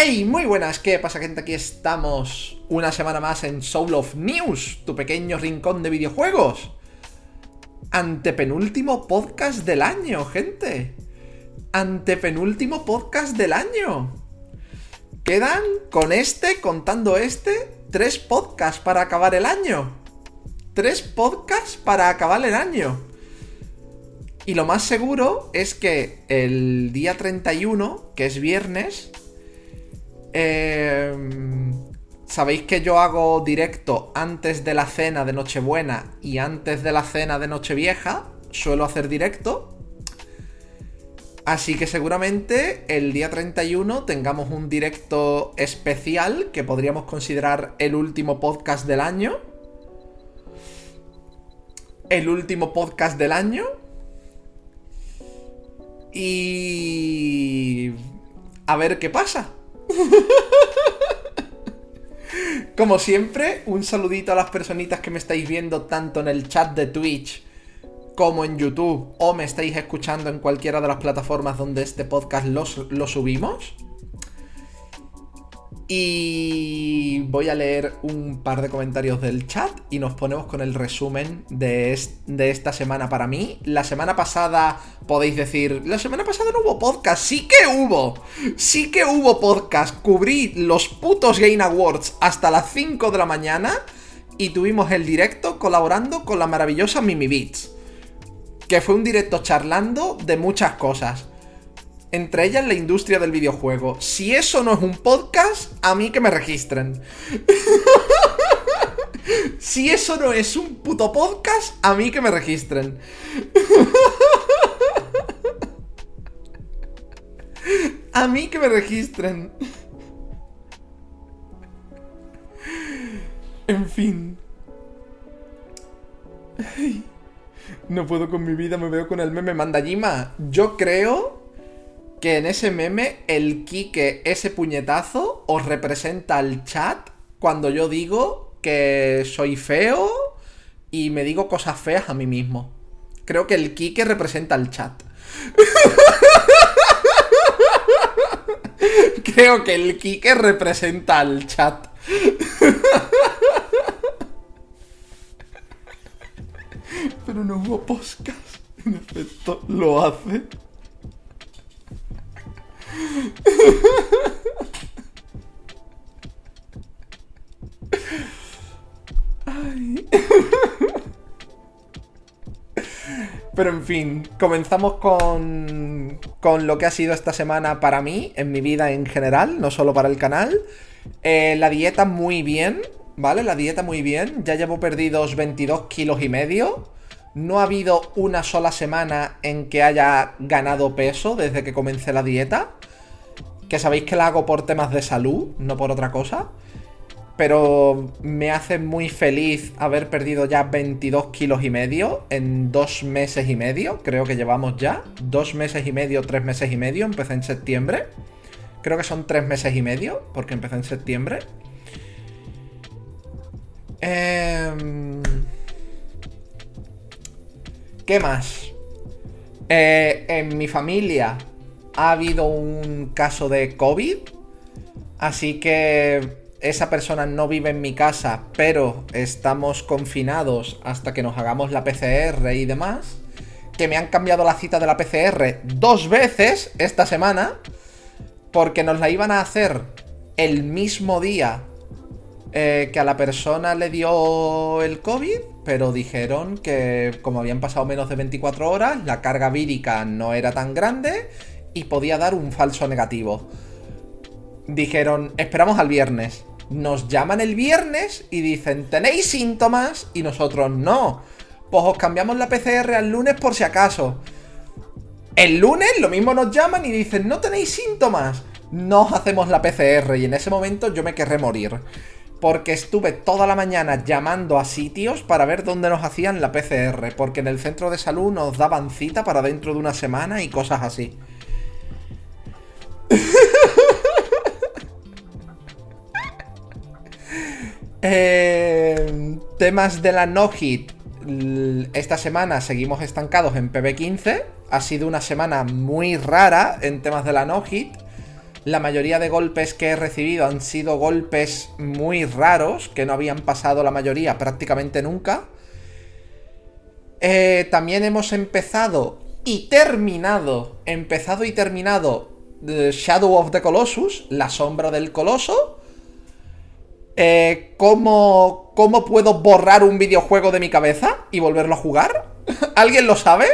Hey, muy buenas, ¿qué pasa gente? Aquí estamos una semana más en Soul of News, tu pequeño rincón de videojuegos. Antepenúltimo podcast del año, gente. Antepenúltimo podcast del año. Quedan con este, contando este, tres podcasts para acabar el año. Tres podcasts para acabar el año. Y lo más seguro es que el día 31, que es viernes, eh, Sabéis que yo hago directo antes de la cena de Nochebuena y antes de la cena de Nochevieja. Suelo hacer directo. Así que seguramente el día 31 tengamos un directo especial que podríamos considerar el último podcast del año. El último podcast del año. Y... A ver qué pasa. Como siempre, un saludito a las personitas que me estáis viendo tanto en el chat de Twitch como en YouTube o me estáis escuchando en cualquiera de las plataformas donde este podcast lo, lo subimos. Y voy a leer un par de comentarios del chat y nos ponemos con el resumen de, esta semana para mí. La semana pasada podéis decir, la semana pasada no hubo podcast. Sí que hubo. Sí que hubo podcast. Cubrí los putos Game Awards hasta las 5 de la mañana y tuvimos el directo colaborando con la maravillosa Mimi Beats. Que fue un directo charlando de muchas cosas entre ellas la industria del videojuego. Si eso no es un podcast, a mí que me registren. si eso no es un puto podcast, a mí que me registren. a mí que me registren. En fin. No puedo con mi vida, me veo con el meme Mandajima. Yo creo que en ese meme el Kike, ese puñetazo, os representa al chat cuando yo digo que soy feo y me digo cosas feas a mí mismo. Creo que el Kike representa al chat. Creo que el Kike representa al chat. Pero no hubo podcast. En efecto, lo hace. Pero en fin, comenzamos con, con lo que ha sido esta semana para mí, en mi vida en general, no solo para el canal. Eh, la dieta muy bien, ¿vale? La dieta muy bien. Ya llevo perdidos 22 kilos y medio. No ha habido una sola semana en que haya ganado peso desde que comencé la dieta que sabéis que la hago por temas de salud, no por otra cosa. Pero me hace muy feliz haber perdido ya 22 kilos y medio en dos meses y medio. Creo que llevamos ya. Dos meses y medio, tres meses y medio. Empecé en septiembre. Creo que son tres meses y medio, porque empecé en septiembre. Eh... ¿Qué más? Eh, en mi familia ha habido un caso de COVID, así que esa persona no vive en mi casa, pero estamos confinados hasta que nos hagamos la PCR y demás. Que me han cambiado la cita de la PCR dos veces esta semana, porque nos la iban a hacer el mismo día eh, que a la persona le dio el COVID, pero dijeron que como habían pasado menos de 24 horas, la carga vírica no era tan grande y podía dar un falso negativo. Dijeron, esperamos al viernes. Nos llaman el viernes y dicen, ¿tenéis síntomas? Y nosotros, no. Pues os cambiamos la PCR al lunes por si acaso. El lunes lo mismo nos llaman y dicen, no tenéis síntomas. Nos hacemos la PCR y en ese momento yo me querré morir. Porque estuve toda la mañana llamando a sitios para ver dónde nos hacían la PCR. Porque en el centro de salud nos daban cita para dentro de una semana y cosas así. Eh, temas de la no hit. Esta semana seguimos estancados en PB15. Ha sido una semana muy rara en temas de la no hit. La mayoría de golpes que he recibido han sido golpes muy raros, que no habían pasado la mayoría prácticamente nunca. Eh, también hemos empezado y terminado, empezado y terminado Shadow of the Colossus, la sombra del coloso. Eh, ¿cómo, ¿Cómo puedo borrar un videojuego de mi cabeza y volverlo a jugar? ¿Alguien lo sabe?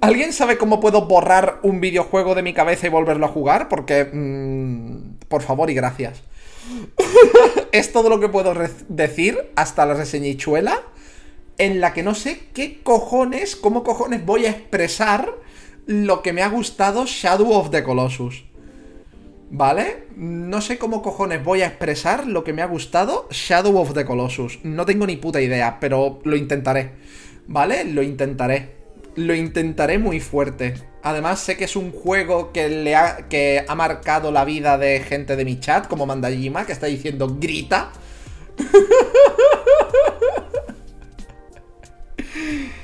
¿Alguien sabe cómo puedo borrar un videojuego de mi cabeza y volverlo a jugar? Porque... Mm, por favor y gracias. es todo lo que puedo decir hasta la reseñichuela en la que no sé qué cojones, cómo cojones voy a expresar lo que me ha gustado Shadow of the Colossus. ¿Vale? No sé cómo cojones voy a expresar lo que me ha gustado Shadow of the Colossus. No tengo ni puta idea, pero lo intentaré. ¿Vale? Lo intentaré. Lo intentaré muy fuerte. Además, sé que es un juego que, le ha, que ha marcado la vida de gente de mi chat, como Mandajima, que está diciendo grita.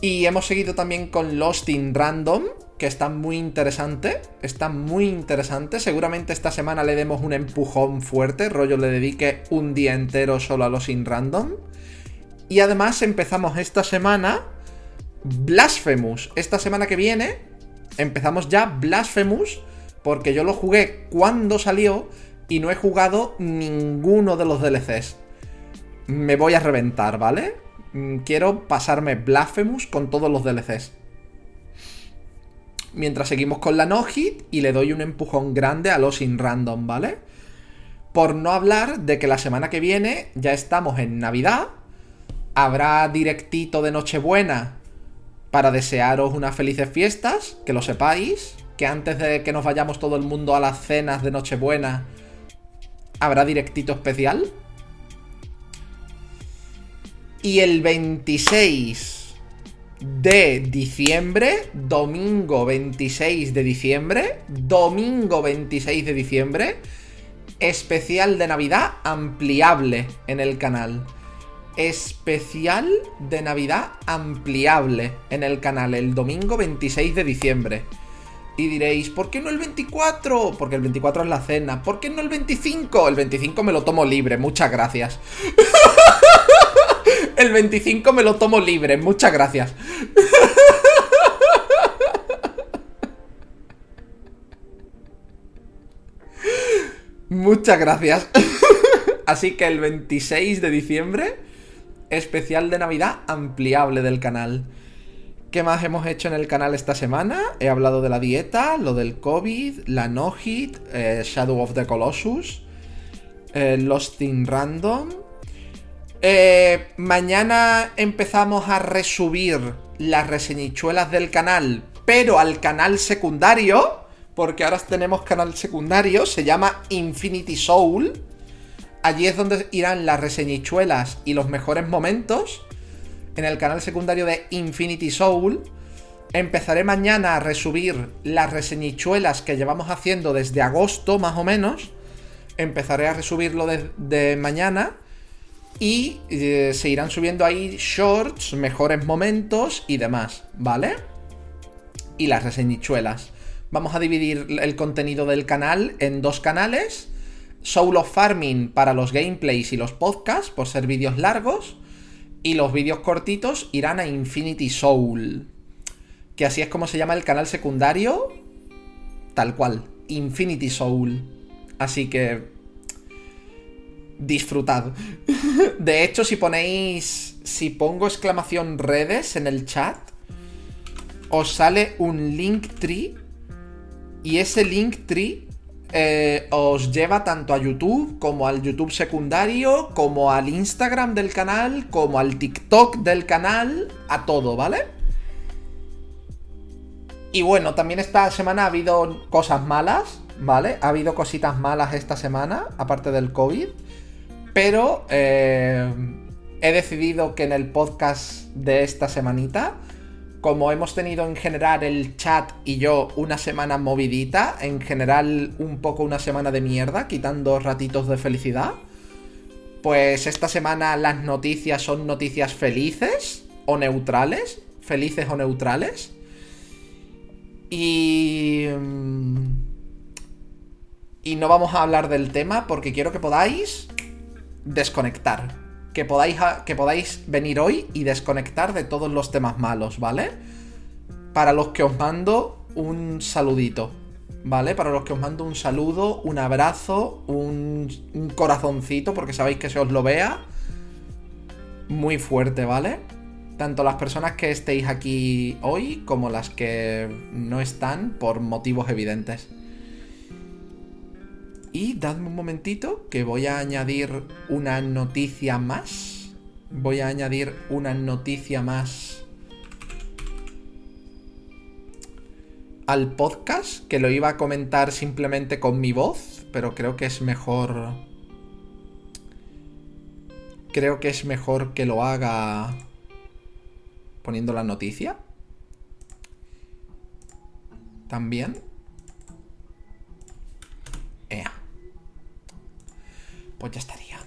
Y hemos seguido también con Lost in Random, que está muy interesante. Está muy interesante. Seguramente esta semana le demos un empujón fuerte. Rollo le dedique un día entero solo a Lost in Random. Y además empezamos esta semana Blasphemous. Esta semana que viene empezamos ya Blasphemous. Porque yo lo jugué cuando salió y no he jugado ninguno de los DLCs. Me voy a reventar, ¿vale? Mm, quiero pasarme Blasphemous con todos los DLCs. Mientras seguimos con la no hit y le doy un empujón grande a los in random, ¿vale? Por no hablar de que la semana que viene ya estamos en Navidad. Habrá directito de Nochebuena para desearos unas felices fiestas, que lo sepáis. Que antes de que nos vayamos todo el mundo a las cenas de Nochebuena, habrá directito especial. Y el 26 de diciembre, domingo 26 de diciembre, domingo 26 de diciembre, especial de Navidad ampliable en el canal. Especial de Navidad ampliable en el canal el domingo 26 de diciembre. Y diréis, ¿por qué no el 24? Porque el 24 es la cena. ¿Por qué no el 25? El 25 me lo tomo libre, muchas gracias. El 25 me lo tomo libre, muchas gracias. Muchas gracias. Así que el 26 de diciembre, especial de Navidad ampliable del canal. ¿Qué más hemos hecho en el canal esta semana? He hablado de la dieta, lo del COVID, la no-hit, eh, Shadow of the Colossus, eh, Lost in Random, eh, mañana empezamos a resubir las reseñichuelas del canal, pero al canal secundario, porque ahora tenemos canal secundario, se llama Infinity Soul. Allí es donde irán las reseñichuelas y los mejores momentos. En el canal secundario de Infinity Soul. Empezaré mañana a resubir las reseñichuelas que llevamos haciendo desde agosto, más o menos. Empezaré a resubirlo de mañana. Y eh, se irán subiendo ahí shorts, mejores momentos y demás, ¿vale? Y las reseñichuelas. Vamos a dividir el contenido del canal en dos canales. Soul of Farming para los gameplays y los podcasts, por ser vídeos largos. Y los vídeos cortitos irán a Infinity Soul. Que así es como se llama el canal secundario. Tal cual. Infinity Soul. Así que disfrutad. De hecho, si ponéis. Si pongo exclamación redes en el chat, os sale un link tree. Y ese link tree eh, os lleva tanto a YouTube como al YouTube secundario, como al Instagram del canal, como al TikTok del canal, a todo, ¿vale? Y bueno, también esta semana ha habido cosas malas, ¿vale? Ha habido cositas malas esta semana, aparte del COVID. Pero eh, he decidido que en el podcast de esta semanita, como hemos tenido en general el chat y yo una semana movidita, en general un poco una semana de mierda, quitando ratitos de felicidad, pues esta semana las noticias son noticias felices o neutrales, felices o neutrales. Y... Mm, y no vamos a hablar del tema porque quiero que podáis desconectar. Que podáis, que podáis venir hoy y desconectar de todos los temas malos, ¿vale? Para los que os mando un saludito, ¿vale? Para los que os mando un saludo, un abrazo, un, un corazoncito, porque sabéis que se os lo vea. Muy fuerte, ¿vale? Tanto las personas que estéis aquí hoy como las que no están por motivos evidentes. Y dadme un momentito que voy a añadir una noticia más. Voy a añadir una noticia más al podcast, que lo iba a comentar simplemente con mi voz, pero creo que es mejor... Creo que es mejor que lo haga poniendo la noticia. También. Ea. Pues ya estaría.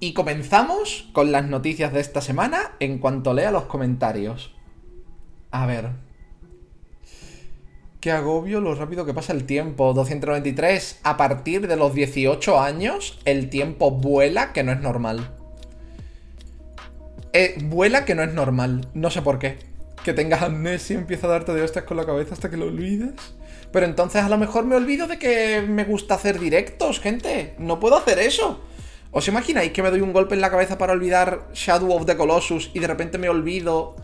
Y comenzamos con las noticias de esta semana en cuanto lea los comentarios. A ver. Qué agobio lo rápido que pasa el tiempo. 293. A partir de los 18 años, el tiempo vuela que no es normal. Eh, vuela que no es normal. No sé por qué. Que tengas amnesia y empieza a darte de hostias con la cabeza hasta que lo olvides. Pero entonces a lo mejor me olvido de que me gusta hacer directos, gente. No puedo hacer eso. ¿Os imagináis que me doy un golpe en la cabeza para olvidar Shadow of the Colossus y de repente me olvido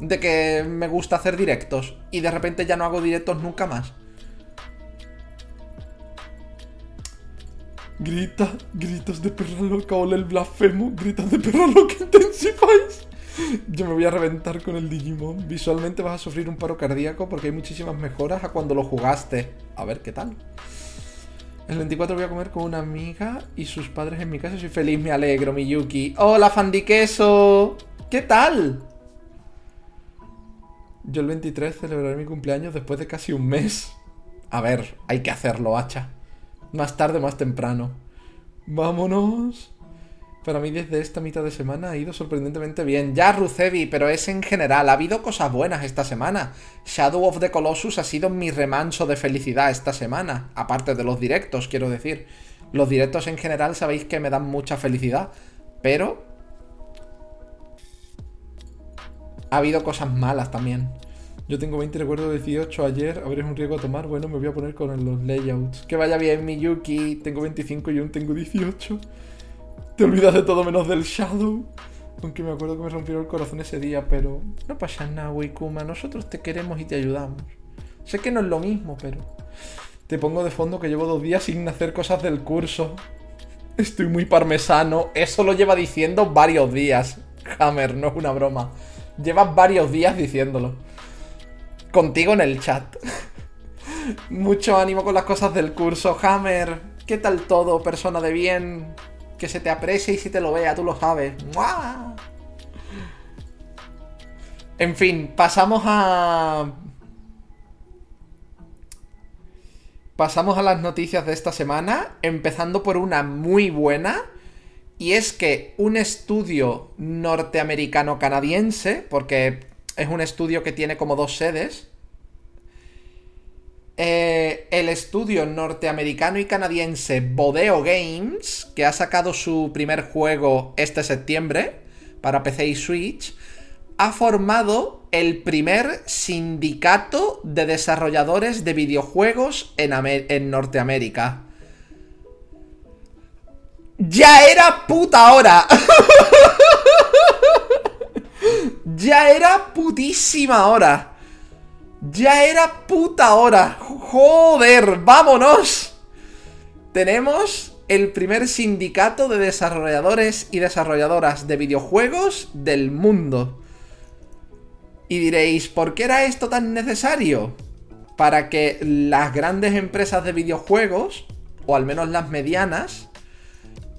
de que me gusta hacer directos y de repente ya no hago directos nunca más? Grita, gritos de perra loca, hola el blasfemo, gritos de perra loca intensifáis. Yo me voy a reventar con el Digimon. Visualmente vas a sufrir un paro cardíaco porque hay muchísimas mejoras a cuando lo jugaste. A ver qué tal. El 24 voy a comer con una amiga y sus padres en mi casa. Soy feliz, me alegro, Miyuki. ¡Hola, Fandiqueso! ¿Qué tal? Yo el 23 celebraré mi cumpleaños después de casi un mes. A ver, hay que hacerlo, hacha. Más tarde, más temprano. Vámonos. Para mí desde esta mitad de semana ha ido sorprendentemente bien. Ya, Rucevi, pero es en general. Ha habido cosas buenas esta semana. Shadow of the Colossus ha sido mi remanso de felicidad esta semana. Aparte de los directos, quiero decir. Los directos en general sabéis que me dan mucha felicidad. Pero... Ha habido cosas malas también. Yo tengo 20 recuerdo 18 ayer. A ver, es un riesgo a tomar. Bueno, me voy a poner con los layouts. Que vaya bien, Miyuki. Tengo 25 y aún tengo 18. Te olvidas de todo menos del Shadow. Aunque me acuerdo que me rompió el corazón ese día, pero no pasa nada, Wikuma. Nosotros te queremos y te ayudamos. Sé que no es lo mismo, pero te pongo de fondo que llevo dos días sin hacer cosas del curso. Estoy muy parmesano. Eso lo lleva diciendo varios días. Hammer, no es una broma. Llevas varios días diciéndolo. Contigo en el chat. Mucho ánimo con las cosas del curso. Hammer, ¿qué tal todo, persona de bien? Que se te aprecie y si te lo vea, tú lo sabes. En fin, pasamos a... Pasamos a las noticias de esta semana, empezando por una muy buena, y es que un estudio norteamericano-canadiense, porque es un estudio que tiene como dos sedes, eh, el estudio norteamericano y canadiense Bodeo Games, que ha sacado su primer juego este septiembre para PC y Switch, ha formado el primer sindicato de desarrolladores de videojuegos en, en Norteamérica. Ya era puta hora. ya era putísima hora. Ya era puta hora. Joder, vámonos. Tenemos el primer sindicato de desarrolladores y desarrolladoras de videojuegos del mundo. Y diréis, ¿por qué era esto tan necesario? Para que las grandes empresas de videojuegos, o al menos las medianas,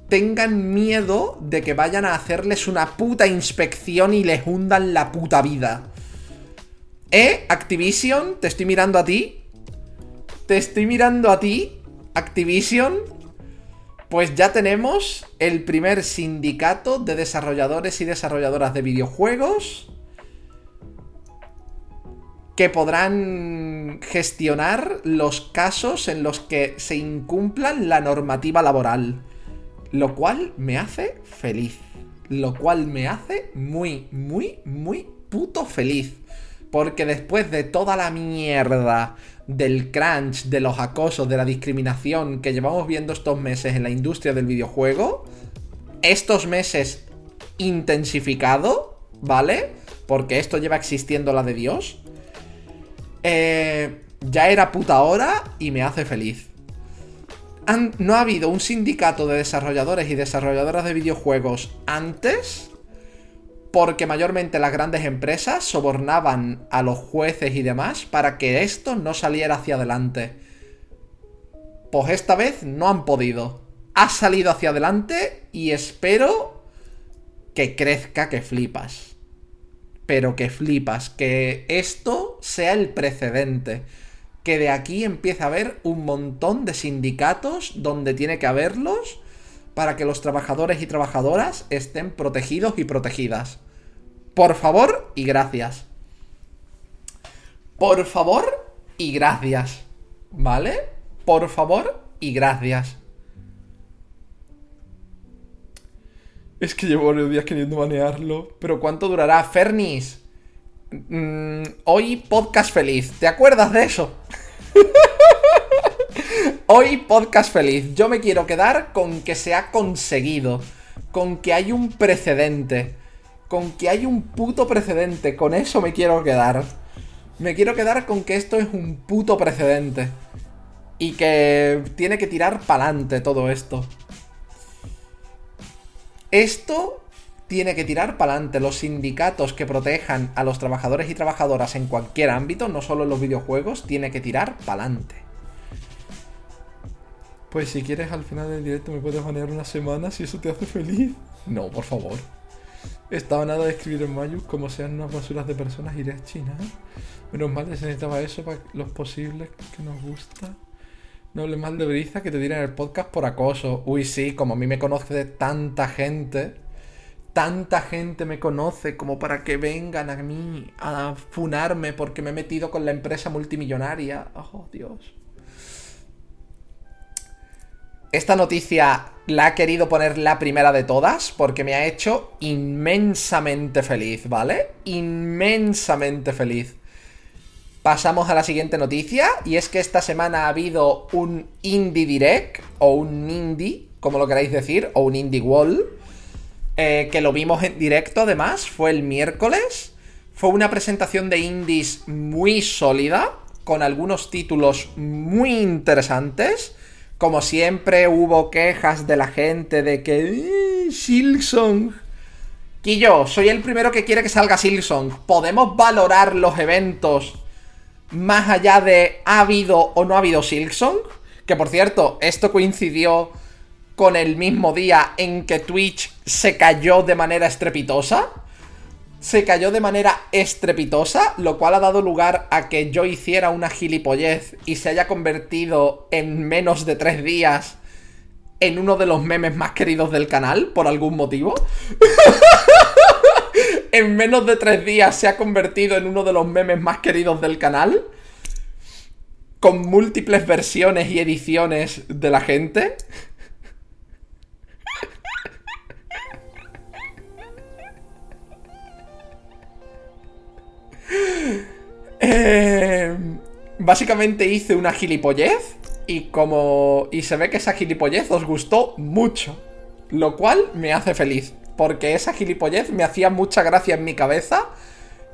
tengan miedo de que vayan a hacerles una puta inspección y les hundan la puta vida. ¿Eh? Activision, te estoy mirando a ti. Te estoy mirando a ti, Activision. Pues ya tenemos el primer sindicato de desarrolladores y desarrolladoras de videojuegos que podrán gestionar los casos en los que se incumplan la normativa laboral. Lo cual me hace feliz. Lo cual me hace muy, muy, muy puto feliz. Porque después de toda la mierda del crunch, de los acosos, de la discriminación que llevamos viendo estos meses en la industria del videojuego, estos meses intensificado, ¿vale? Porque esto lleva existiendo la de Dios. Eh, ya era puta hora y me hace feliz. no ha habido un sindicato de desarrolladores y desarrolladoras de videojuegos antes porque mayormente las grandes empresas sobornaban a los jueces y demás para que esto no saliera hacia adelante. Pues esta vez no han podido. Ha salido hacia adelante y espero que crezca, que flipas. Pero que flipas, que esto sea el precedente. Que de aquí empiece a haber un montón de sindicatos donde tiene que haberlos para que los trabajadores y trabajadoras estén protegidos y protegidas. Por favor y gracias. Por favor y gracias. ¿Vale? Por favor y gracias. Es que llevo varios días queriendo banearlo. Pero ¿cuánto durará? Fernis. Mm, hoy podcast feliz. ¿Te acuerdas de eso? Hoy podcast feliz. Yo me quiero quedar con que se ha conseguido. Con que hay un precedente. Con que hay un puto precedente. Con eso me quiero quedar. Me quiero quedar con que esto es un puto precedente. Y que tiene que tirar pa'lante todo esto. Esto tiene que tirar pa'lante. Los sindicatos que protejan a los trabajadores y trabajadoras en cualquier ámbito, no solo en los videojuegos, tiene que tirar pa'lante. Pues si quieres al final del directo me puedes banear una semana si eso te hace feliz. No, por favor. Estaba nada de escribir en Mayus como sean unas basuras de personas iré a China. Menos mal necesitaba eso para los posibles que nos gusta. No hables mal de Briza que te dirán el podcast por acoso. Uy, sí, como a mí me conoce tanta gente. Tanta gente me conoce como para que vengan a mí a funarme porque me he metido con la empresa multimillonaria. Oh, Dios. Esta noticia la he querido poner la primera de todas porque me ha hecho inmensamente feliz, ¿vale? Inmensamente feliz. Pasamos a la siguiente noticia y es que esta semana ha habido un Indie Direct o un Indie, como lo queráis decir, o un Indie Wall, eh, que lo vimos en directo además, fue el miércoles. Fue una presentación de indies muy sólida, con algunos títulos muy interesantes como siempre hubo quejas de la gente de que... Eh, Silksong... Quillo, soy el primero que quiere que salga Silksong. ¿Podemos valorar los eventos más allá de ha habido o no ha habido Silksong? Que por cierto, esto coincidió con el mismo día en que Twitch se cayó de manera estrepitosa se cayó de manera estrepitosa, lo cual ha dado lugar a que yo hiciera una gilipollez y se haya convertido en menos de tres días en uno de los memes más queridos del canal, por algún motivo. en menos de tres días se ha convertido en uno de los memes más queridos del canal. Con múltiples versiones y ediciones de la gente. Eh, básicamente hice una gilipollez y como... Y se ve que esa gilipollez os gustó mucho. Lo cual me hace feliz. Porque esa gilipollez me hacía mucha gracia en mi cabeza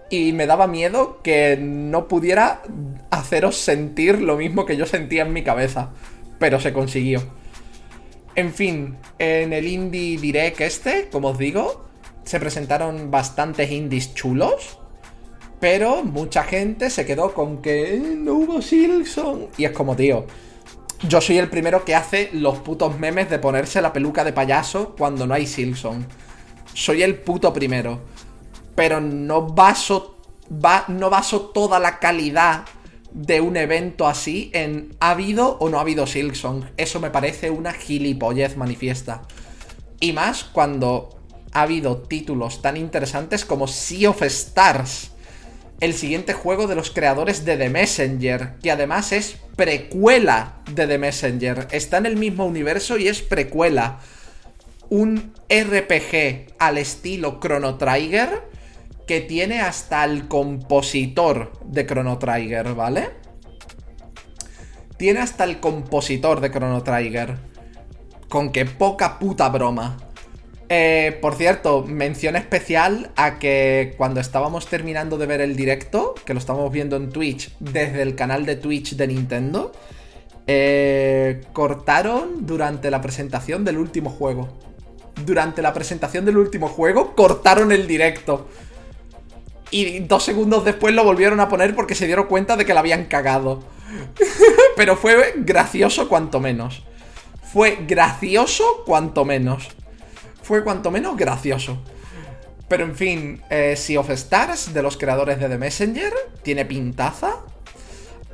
y me daba miedo que no pudiera haceros sentir lo mismo que yo sentía en mi cabeza. Pero se consiguió. En fin, en el Indie Direct este, como os digo, se presentaron bastantes indies chulos. Pero mucha gente se quedó con que eh, no hubo Silson. Y es como, tío, yo soy el primero que hace los putos memes de ponerse la peluca de payaso cuando no hay Silson. Soy el puto primero. Pero no baso, no baso toda la calidad de un evento así en ha habido o no ha habido Silksong. Eso me parece una gilipollez manifiesta. Y más cuando ha habido títulos tan interesantes como Sea of Stars el siguiente juego de los creadores de The Messenger, que además es precuela de The Messenger. Está en el mismo universo y es precuela. Un RPG al estilo Chrono Trigger que tiene hasta el compositor de Chrono Trigger, ¿vale? Tiene hasta el compositor de Chrono Trigger. Con que poca puta broma. Eh, por cierto, mención especial a que cuando estábamos terminando de ver el directo, que lo estábamos viendo en Twitch, desde el canal de Twitch de Nintendo, eh, cortaron durante la presentación del último juego. Durante la presentación del último juego, cortaron el directo. Y dos segundos después lo volvieron a poner porque se dieron cuenta de que la habían cagado. Pero fue gracioso cuanto menos. Fue gracioso cuanto menos fue cuanto menos gracioso. Pero en fin, eh, Sea of Stars, de los creadores de The Messenger, tiene pintaza.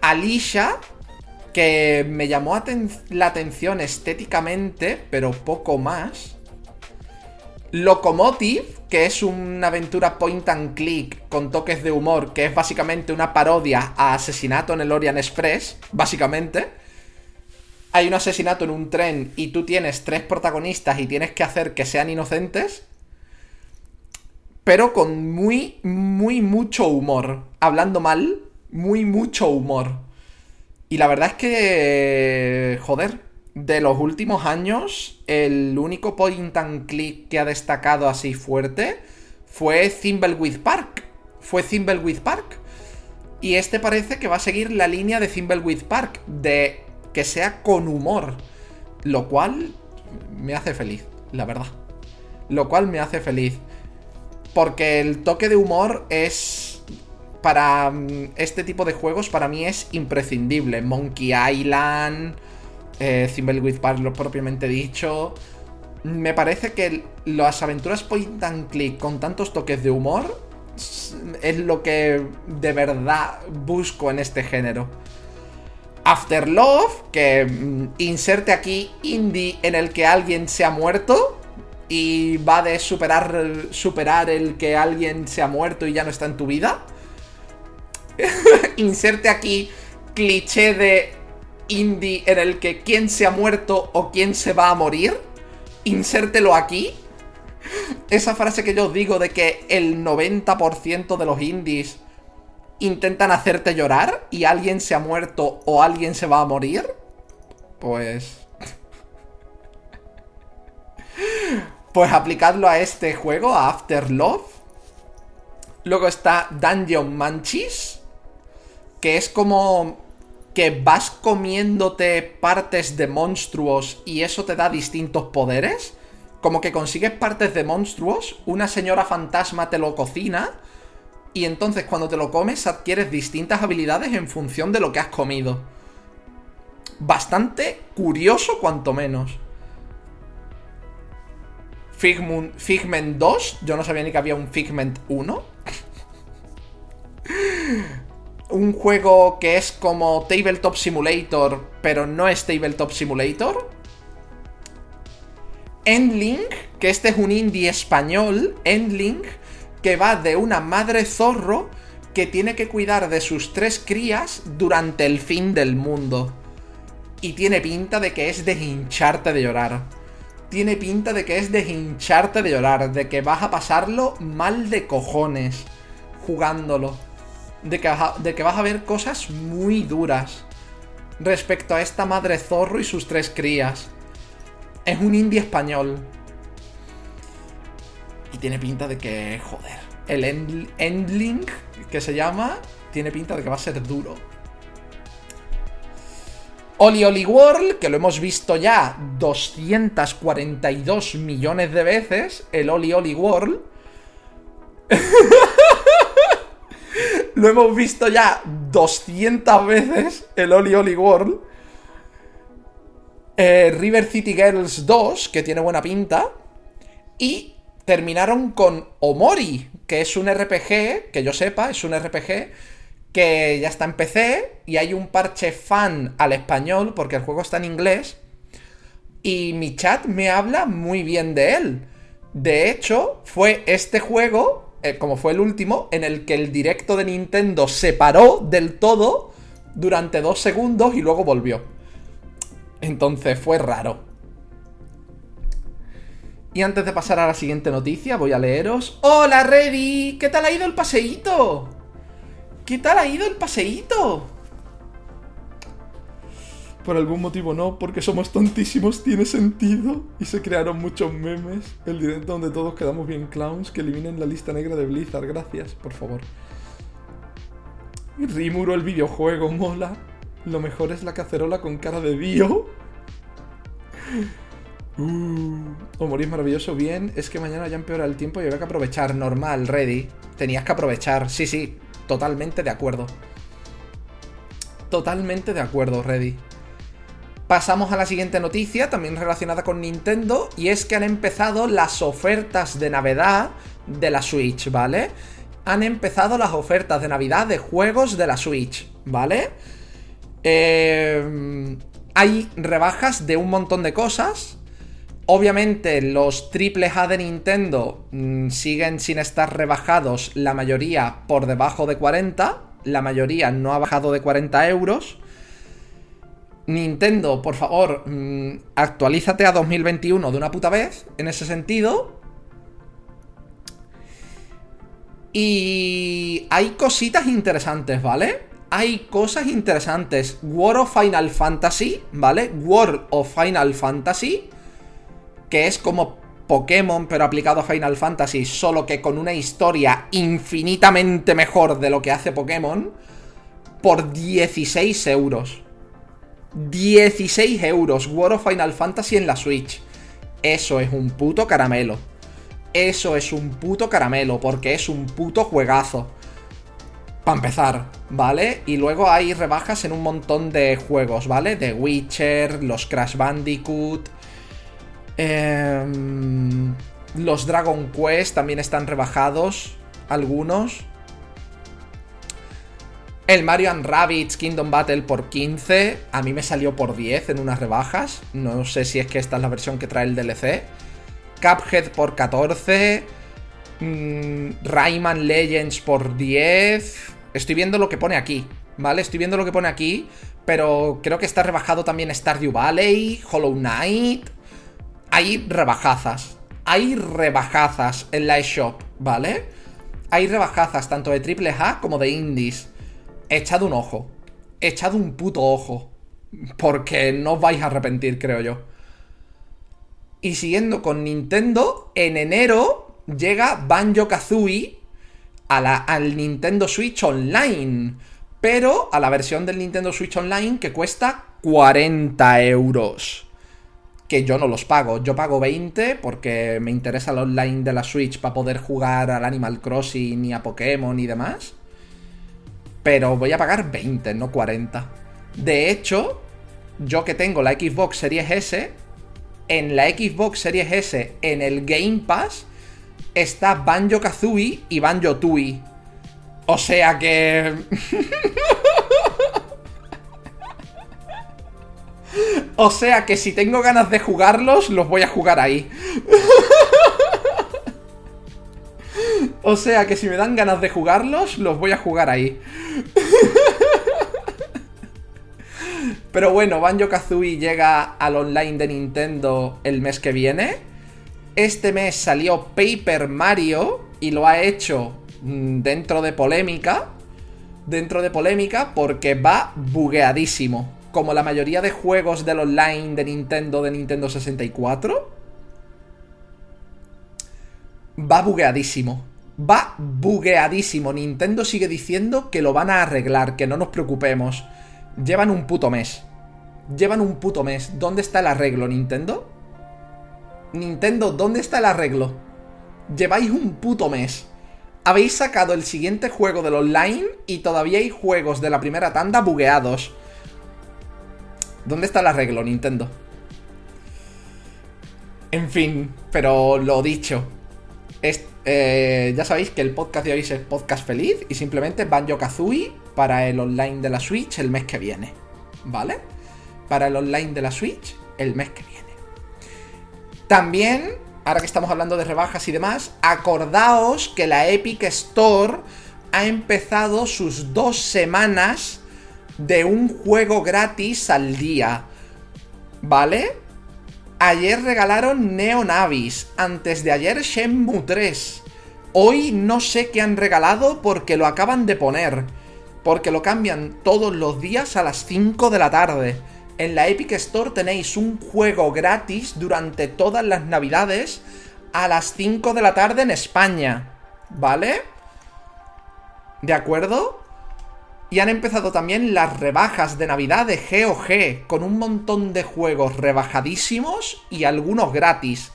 Alicia, que me llamó la atención estéticamente, pero poco más. Locomotive, que es una aventura point and click con toques de humor, que es básicamente una parodia a Asesinato en el Orient Express, básicamente hay un asesinato en un tren y tú tienes tres protagonistas y tienes que hacer que sean inocentes, pero con muy, muy mucho humor. Hablando mal, muy mucho humor. Y la verdad es que, joder, de los últimos años, el único point and click que ha destacado así fuerte fue Thimbleweed Park. Fue Thimbleweed Park. Y este parece que va a seguir la línea de Thimbleweed Park, de que sea con humor. Lo cual me hace feliz, la verdad. Lo cual me hace feliz. Porque el toque de humor es... Para mm, este tipo de juegos, para mí es imprescindible. Monkey Island, eh, Thimbleweed Park, lo propiamente dicho. Me parece que las aventuras point and click con tantos toques de humor es lo que de verdad busco en este género. After Love, que mm, inserte aquí indie en el que alguien se ha muerto y va de superar, superar el que alguien se ha muerto y ya no está en tu vida. inserte aquí cliché de indie en el que quién se ha muerto o quién se va a morir. Insértelo aquí. Esa frase que yo digo de que el 90% de los indies intentan hacerte llorar y alguien se ha muerto o alguien se va a morir, pues... pues aplicadlo a este juego, a After Love. Luego está Dungeon Manchis, que es como que vas comiéndote partes de monstruos y eso te da distintos poderes. Como que consigues partes de monstruos, una señora fantasma te lo cocina y entonces cuando te lo comes adquieres distintas habilidades en función de lo que has comido. Bastante curioso cuanto menos. Figment, Figment 2, yo no sabía ni que había un Figment 1. un juego que es como Tabletop Simulator, pero no es Tabletop Simulator. Endlink, que este es un indie español, Endlink, que va de una madre zorro que tiene que cuidar de sus tres crías durante el fin del mundo. Y tiene pinta de que es de hincharte de llorar. Tiene pinta de que es de hincharte de llorar, de que vas a pasarlo mal de cojones jugándolo. De que, de que vas a ver cosas muy duras respecto a esta madre zorro y sus tres crías. Es un indie español. Y tiene pinta de que, joder, el Endlink que se llama, tiene pinta de que va a ser duro. Oli Oli World, que lo hemos visto ya 242 millones de veces, el Oli Oli World. lo hemos visto ya 200 veces, el Oli Oli World. Eh, River City Girls 2, que tiene buena pinta. Y terminaron con Omori, que es un RPG, que yo sepa, es un RPG que ya está en PC y hay un parche fan al español porque el juego está en inglés y mi chat me habla muy bien de él. De hecho, fue este juego eh, como fue el último, en el que el directo de Nintendo se paró del todo durante dos segundos y luego volvió. Entonces fue raro. Y antes de pasar a la siguiente noticia, voy a leeros. ¡Hola, Reddy! ¿Qué tal ha ido el paseíto? ¿Qué tal ha ido el paseíto? Por algún motivo no, porque somos tontísimos, tiene sentido. Y se crearon muchos memes. El directo donde todos quedamos bien clowns. Que eliminen la lista negra de Blizzard, gracias, por favor. Rimuro, el videojuego, mola. Lo mejor es la cacerola con cara de Dio. Uh, o maravilloso, bien. Es que mañana ya empeora el tiempo y habrá que aprovechar. Normal, ready. Tenías que aprovechar. Sí, sí, totalmente de acuerdo. Totalmente de acuerdo, ready. Pasamos a la siguiente noticia, también relacionada con Nintendo, y es que han empezado las ofertas de Navidad de la Switch, ¿vale? Han empezado las ofertas de Navidad de juegos de la Switch, ¿vale? Eh, hay rebajas de un montón de cosas, Obviamente los triple A de Nintendo mm, siguen sin estar rebajados, la mayoría por debajo de 40, la mayoría no ha bajado de 40 euros. Nintendo, por favor, mm, actualízate a 2021 de una puta vez, en ese sentido. Y hay cositas interesantes, ¿vale? Hay cosas interesantes. World of Final Fantasy, ¿vale? World of Final Fantasy que es como Pokémon pero aplicado a Final Fantasy, solo que con una historia infinitamente mejor de lo que hace Pokémon, por 16 euros. 16 euros World of Final Fantasy en la Switch. Eso es un puto caramelo. Eso es un puto caramelo, porque es un puto juegazo. Para empezar, ¿vale? Y luego hay rebajas en un montón de juegos, ¿vale? The Witcher, los Crash Bandicoot, Em, los Dragon Quest también están rebajados. Algunos. El Mario Rabbids Kingdom Battle por 15. A mí me salió por 10 en unas rebajas. No sé si es que esta es la versión que trae el DLC. Cuphead por 14. Mm, Rayman Legends por 10. Estoy viendo lo que pone aquí. ¿Vale? Estoy viendo lo que pone aquí. Pero creo que está rebajado también Stardew Valley, Hollow Knight hay rebajazas. Hay rebajazas en la eShop, ¿vale? Hay rebajazas tanto de triple A como de indies. Echad un ojo. Echad un puto ojo. Porque no os vais a arrepentir, creo yo. Y siguiendo con Nintendo, en enero llega Banjo Kazooie a la, al Nintendo Switch Online. Pero a la versión del Nintendo Switch Online que cuesta 40 euros que yo no los pago. Yo pago 20 porque me interesa el online de la Switch para poder jugar al Animal Crossing y a Pokémon y demás. Pero voy a pagar 20, no 40. De hecho, yo que tengo la Xbox Series S, en la Xbox Series S, en el Game Pass, está Banjo Kazooie y Banjo Tui. O sea que... O sea que si tengo ganas de jugarlos, los voy a jugar ahí. o sea que si me dan ganas de jugarlos, los voy a jugar ahí. Pero bueno, Banjo Kazooie llega al online de Nintendo el mes que viene. Este mes salió Paper Mario y lo ha hecho mm, dentro de polémica. Dentro de polémica porque va bugueadísimo como la mayoría de juegos del online de Nintendo de Nintendo 64, va bugueadísimo. Va bugueadísimo. Nintendo sigue diciendo que lo van a arreglar, que no nos preocupemos. Llevan un puto mes. Llevan un puto mes. ¿Dónde está el arreglo, Nintendo? Nintendo, ¿dónde está el arreglo? Lleváis un puto mes. Habéis sacado el siguiente juego del online y todavía hay juegos de la primera tanda bugueados. ¿Dónde está el arreglo, Nintendo? En fin, pero lo dicho. Eh, ya sabéis que el podcast de hoy es podcast feliz y simplemente Banjo Kazooie para el online de la Switch el mes que viene. ¿Vale? Para el online de la Switch el mes que viene. También ahora que estamos hablando de rebajas y demás, acordaos que la Epic Store ha empezado sus dos semanas de un juego gratis al día. ¿Vale? Ayer regalaron Neonavis, antes de ayer Shenmue 3. Hoy no sé qué han regalado porque lo acaban de poner. Porque lo cambian todos los días a las 5 de la tarde. En la Epic Store tenéis un juego gratis durante todas las navidades a las 5 de la tarde en España. ¿Vale? ¿De acuerdo? Y han empezado también las rebajas de Navidad de GOG, con un montón de juegos rebajadísimos y algunos gratis.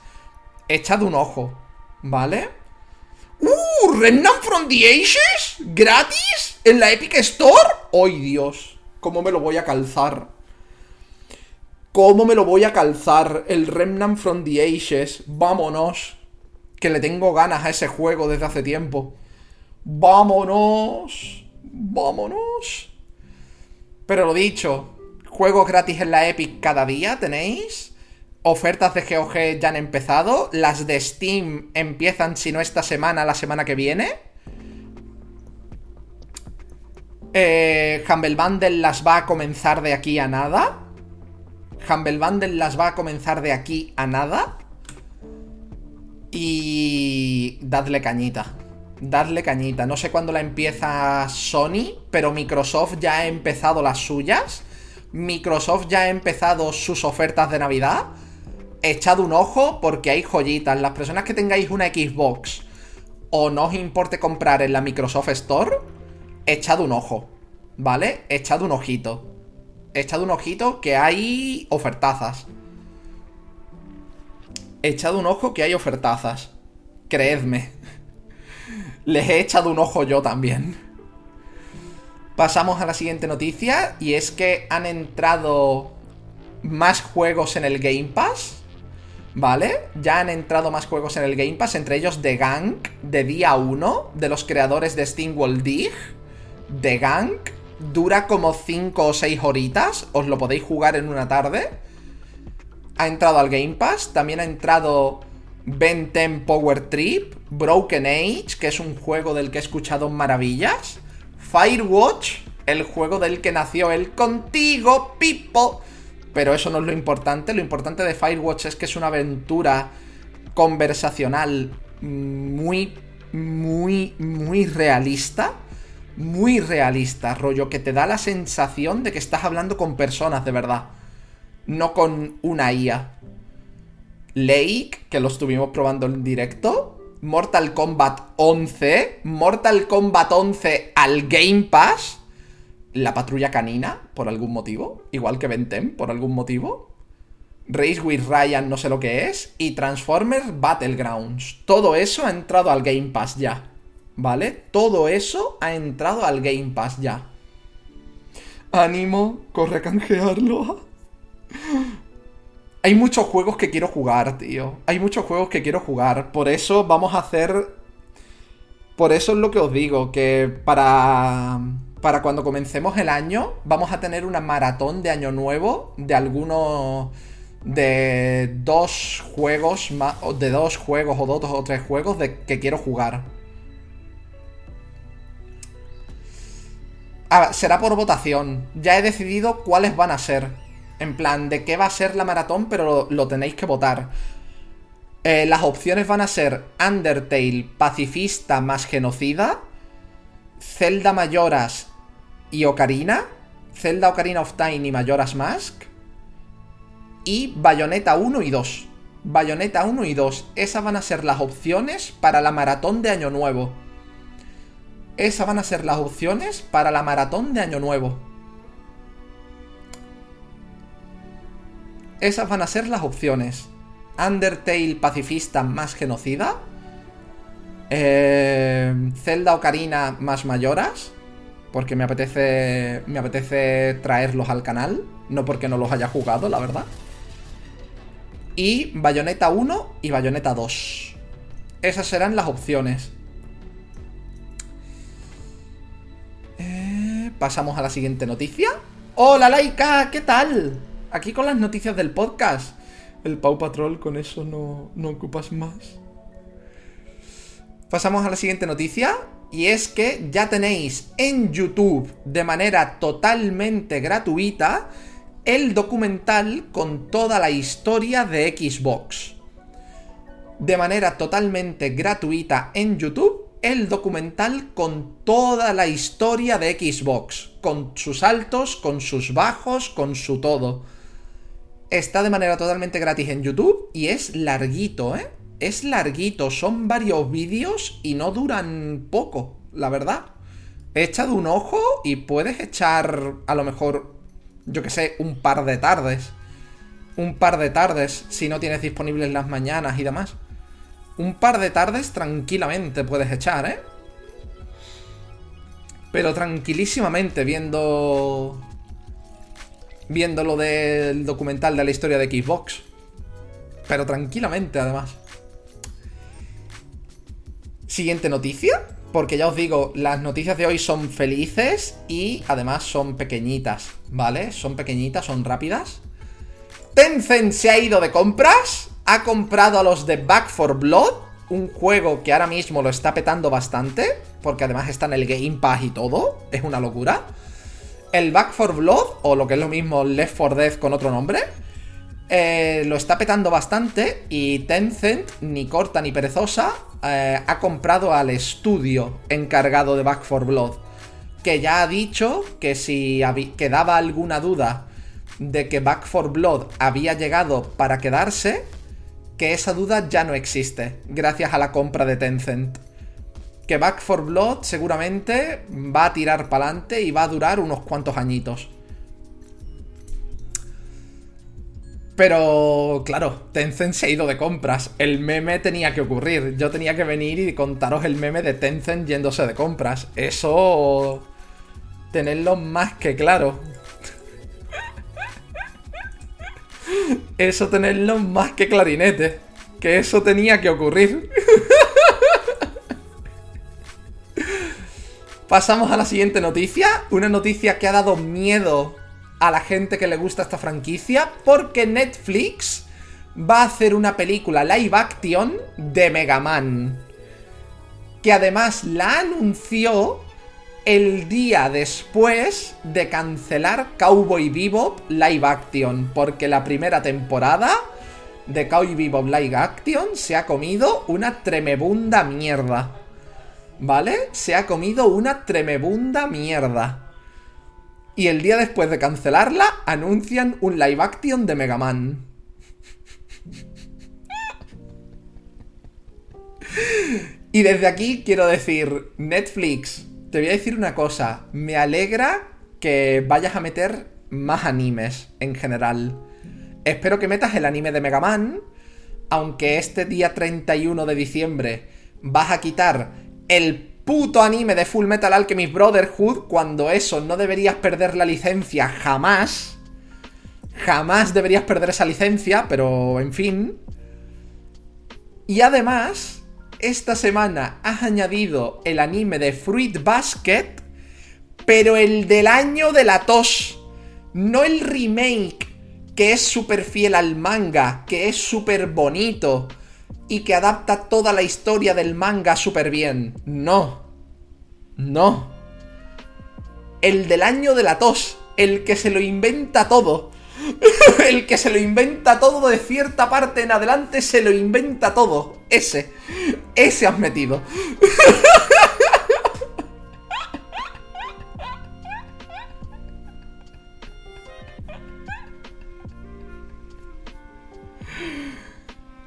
Echad un ojo, ¿vale? ¡Uh! ¿Remnant from the Ages? ¿Gratis? ¿En la Epic Store? ¡Ay, Dios! ¿Cómo me lo voy a calzar? ¿Cómo me lo voy a calzar? El Remnant from the Ages. Vámonos. Que le tengo ganas a ese juego desde hace tiempo. Vámonos. Vámonos. Pero lo dicho, juegos gratis en la Epic cada día tenéis. Ofertas de GOG ya han empezado. Las de Steam empiezan, si no esta semana, la semana que viene. Eh, Humble Bundle las va a comenzar de aquí a nada. Humble Bundle las va a comenzar de aquí a nada. Y dadle cañita. Dadle cañita. No sé cuándo la empieza Sony, pero Microsoft ya ha empezado las suyas. Microsoft ya ha empezado sus ofertas de Navidad. Echad un ojo porque hay joyitas. Las personas que tengáis una Xbox o no os importe comprar en la Microsoft Store, echad un ojo. ¿Vale? Echad un ojito. Echad un ojito que hay ofertazas. Echad un ojo que hay ofertazas. Creedme. Les he echado un ojo yo también. Pasamos a la siguiente noticia y es que han entrado más juegos en el Game Pass. ¿Vale? Ya han entrado más juegos en el Game Pass, entre ellos The Gang, de día 1, de los creadores de Steam World Dig. The Gang dura como 5 o 6 horitas, os lo podéis jugar en una tarde. Ha entrado al Game Pass, también ha entrado Ben 10 Power Trip, Broken Age, que es un juego del que he escuchado maravillas, Firewatch, el juego del que nació el contigo, Pipo. Pero eso no es lo importante, lo importante de Firewatch es que es una aventura conversacional muy, muy, muy realista. Muy realista, rollo, que te da la sensación de que estás hablando con personas de verdad. No con una IA. Lake, que lo estuvimos probando en directo. Mortal Kombat 11. Mortal Kombat 11 al Game Pass. La patrulla canina, por algún motivo. Igual que Bentem, por algún motivo. Race with Ryan, no sé lo que es. Y Transformers Battlegrounds. Todo eso ha entrado al Game Pass ya. ¿Vale? Todo eso ha entrado al Game Pass ya. Ánimo, corre a canjearlo. Hay muchos juegos que quiero jugar, tío. Hay muchos juegos que quiero jugar. Por eso vamos a hacer... Por eso es lo que os digo, que para... Para cuando comencemos el año, vamos a tener una maratón de año nuevo de algunos... De dos juegos más... De dos juegos o dos o tres juegos de que quiero jugar. Ah, será por votación. Ya he decidido cuáles van a ser. En plan, de qué va a ser la maratón, pero lo, tenéis que votar. Eh, las opciones van a ser Undertale, pacifista más genocida, Zelda Mayoras y Ocarina, Zelda Ocarina of Time y Mayoras Mask, y Bayonetta 1 y 2. Bayonetta 1 y 2. Esas van a ser las opciones para la maratón de Año Nuevo. Esas van a ser las opciones para la maratón de Año Nuevo. Esas van a ser las opciones. Undertale pacifista más genocida. Eh, Zelda Ocarina más mayoras. Porque me apetece. Me apetece traerlos al canal. No porque no los haya jugado, la verdad. Y Bayonetta 1 y Bayonetta 2. Esas serán las opciones. Eh, pasamos a la siguiente noticia. ¡Hola, Laika! ¿Qué tal? Aquí con las noticias del podcast. El Pau Patrol, con eso no, no ocupas más. Pasamos a la siguiente noticia. Y es que ya tenéis en YouTube de manera totalmente gratuita el documental con toda la historia de Xbox. De manera totalmente gratuita en YouTube el documental con toda la historia de Xbox. Con sus altos, con sus bajos, con su todo. Está de manera totalmente gratis en YouTube y es larguito, ¿eh? Es larguito, son varios vídeos y no duran poco, la verdad. He echado un ojo y puedes echar a lo mejor, yo que sé, un par de tardes. Un par de tardes si no tienes disponibles las mañanas y demás. Un par de tardes tranquilamente puedes echar, ¿eh? Pero tranquilísimamente viendo viendo lo del documental de la historia de Xbox. Pero tranquilamente, además. Siguiente noticia, porque ya os digo, las noticias de hoy son felices y además son pequeñitas, ¿vale? Son pequeñitas, son rápidas. Tencent se ha ido de compras, ha comprado a los de Back for Blood, un juego que ahora mismo lo está petando bastante, porque además está en el Game Pass y todo, es una locura el Back for Blood, o lo que es lo mismo Left 4 Dead con otro nombre, eh, lo está petando bastante y Tencent, ni corta ni perezosa, eh, ha comprado al estudio encargado de Back for Blood, que ya ha dicho que si quedaba alguna duda de que Back for Blood había llegado para quedarse, que esa duda ya no existe, gracias a la compra de Tencent que Back for Blood seguramente va a tirar para adelante y va a durar unos cuantos añitos. Pero, claro, Tencent se ha ido de compras. El meme tenía que ocurrir. Yo tenía que venir y contaros el meme de Tencent yéndose de compras. Eso... Tenerlo más que claro. Eso tenerlo más que clarinete. Que eso tenía que ocurrir. Pasamos a la siguiente noticia. Una noticia que ha dado miedo a la gente que le gusta esta franquicia. Porque Netflix va a hacer una película live action de Mega Man. Que además la anunció el día después de cancelar Cowboy Bebop live action. Porque la primera temporada de Cowboy Bebop live action se ha comido una tremebunda mierda. ¿Vale? Se ha comido una tremebunda mierda. Y el día después de cancelarla, anuncian un live action de Mega Man. y desde aquí quiero decir, Netflix, te voy a decir una cosa. Me alegra que vayas a meter más animes en general. Espero que metas el anime de Mega Man. Aunque este día 31 de diciembre vas a quitar el puto anime de Full Metal Alchemist Brotherhood, cuando eso no deberías perder la licencia jamás. Jamás deberías perder esa licencia, pero en fin. Y además, esta semana has añadido el anime de Fruit Basket, pero el del año de la tos. No el remake, que es súper fiel al manga, que es súper bonito y que adapta toda la historia del manga súper bien. No. No. El del año de la tos. El que se lo inventa todo. el que se lo inventa todo de cierta parte en adelante se lo inventa todo. Ese. Ese has metido.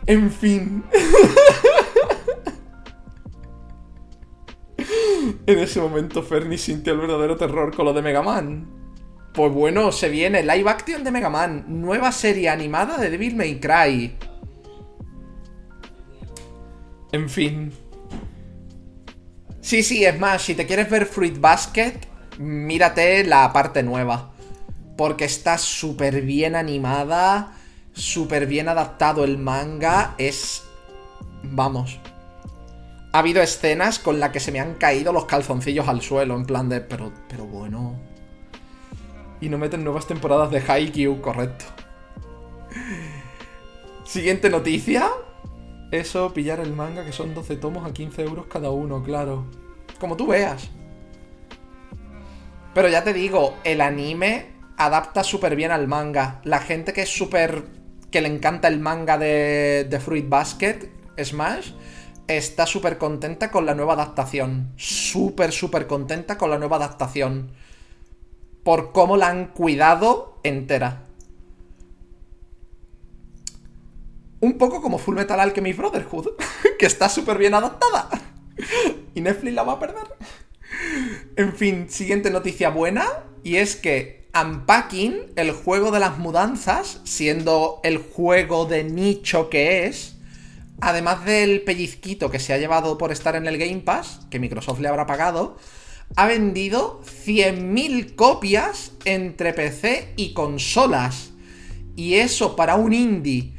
En fin. en ese momento Fernie sintió el verdadero terror con lo de Mega Man. Pues bueno, se viene live action de Mega Man, nueva serie animada de Devil May Cry. En fin. Sí, sí, es más, si te quieres ver Fruit Basket, mírate la parte nueva. Porque está súper bien animada súper bien adaptado el manga. Es... Vamos. Ha habido escenas con las que se me han caído los calzoncillos al suelo, en plan de... Pero, pero bueno... Y no meten nuevas temporadas de Haikyuu, correcto. Siguiente noticia. Eso, pillar el manga, que son 12 tomos a 15 euros cada uno, claro. Como tú veas. Pero ya te digo, el anime adapta súper bien al manga. La gente que es súper... que le encanta el manga de, de Fruit Basket, Smash, está súper contenta con la nueva adaptación. Súper, súper contenta con la nueva adaptación. Por cómo la han cuidado entera. Un poco como Full Metal Alchemist Brotherhood, que está súper bien adaptada. Y Netflix la va a perder. En fin, siguiente noticia buena. Y es que Unpacking, el juego de las mudanzas, siendo el juego de nicho que es, además del pellizquito que se ha llevado por estar en el Game Pass, que Microsoft le habrá pagado, ha vendido 100.000 copias entre PC y consolas. Y eso para un indie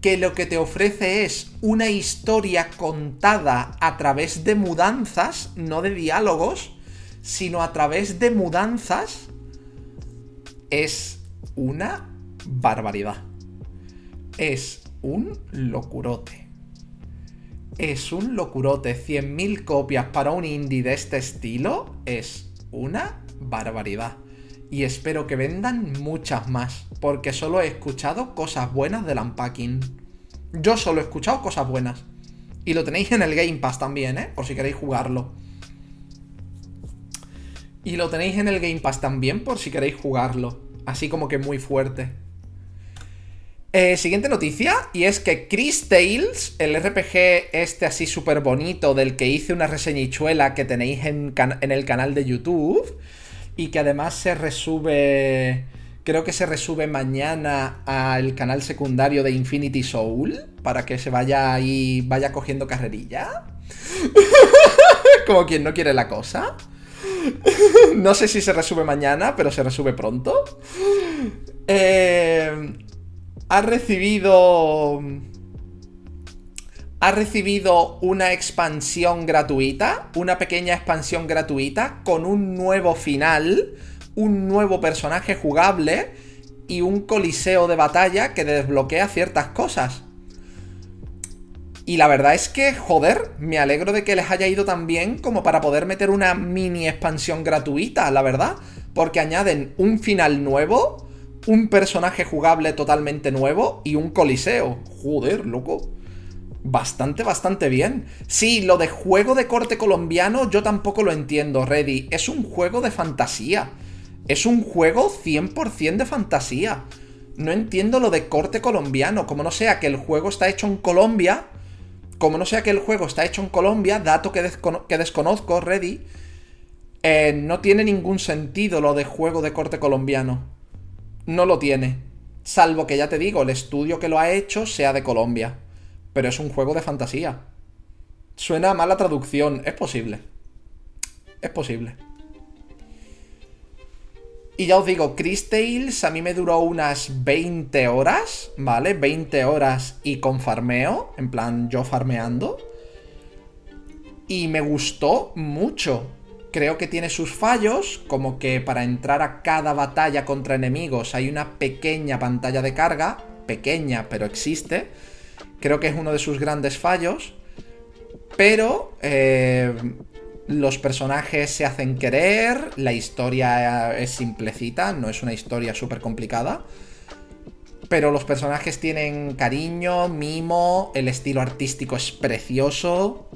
que lo que te ofrece es una historia contada a través de mudanzas, no de diálogos, sino a través de mudanzas, es una barbaridad. Es un locurote. Es un locurote. 100.000 copias para un indie de este estilo es una barbaridad. Y espero que vendan muchas más, porque solo he escuchado cosas buenas del unpacking. Yo solo he escuchado cosas buenas. Y lo tenéis en el Game Pass también, ¿eh? Por si queréis jugarlo. Y lo tenéis en el Game Pass también por si queréis jugarlo. Así como que muy fuerte. Eh, siguiente noticia, y es que Chris Tales, el RPG este así súper bonito del que hice una reseñichuela que tenéis en, en el canal de YouTube, y que además se resube, creo que se resube mañana al canal secundario de Infinity Soul, para que se vaya ahí, vaya cogiendo carrerilla. Como quien no quiere la cosa. No sé si se resube mañana, pero se resube pronto. Eh, ha recibido ha recibido una expansión gratuita, una pequeña expansión gratuita con un nuevo final, un nuevo personaje jugable y un coliseo de batalla que desbloquea ciertas cosas. Y la verdad es que, joder, me alegro de que les haya ido tan bien como para poder meter una mini expansión gratuita, la verdad. Porque añaden un final nuevo, un personaje jugable totalmente nuevo y un coliseo. Joder, loco bastante, bastante bien. Sí, lo de juego de corte colombiano yo tampoco lo entiendo, Reddy. Es un juego de fantasía. Es un juego 100% de fantasía. No entiendo lo de corte colombiano. Como no sea que el juego está hecho en Colombia. Como no sea que el juego está hecho en Colombia, dato que, desconozco, Reddy. Eh, no tiene ningún sentido lo de juego de corte colombiano. No lo tiene. Salvo que ya te digo, el estudio que lo ha hecho sea de Colombia pero es un juego de fantasía. Suena mal la traducción, es posible. Es posible. Y ya os digo, Chris Tales a mí me duró unas 20 horas, ¿vale? 20 horas y con farmeo, en plan yo farmeando. Y me gustó mucho. Creo que tiene sus fallos, como que para entrar a cada batalla contra enemigos hay una pequeña pantalla de carga, pequeña pero existe Creo que es uno de sus grandes fallos. Pero eh, los personajes se hacen querer, la historia es simplecita, no es una historia súper complicada. Pero los personajes tienen cariño, mimo, el estilo artístico es precioso.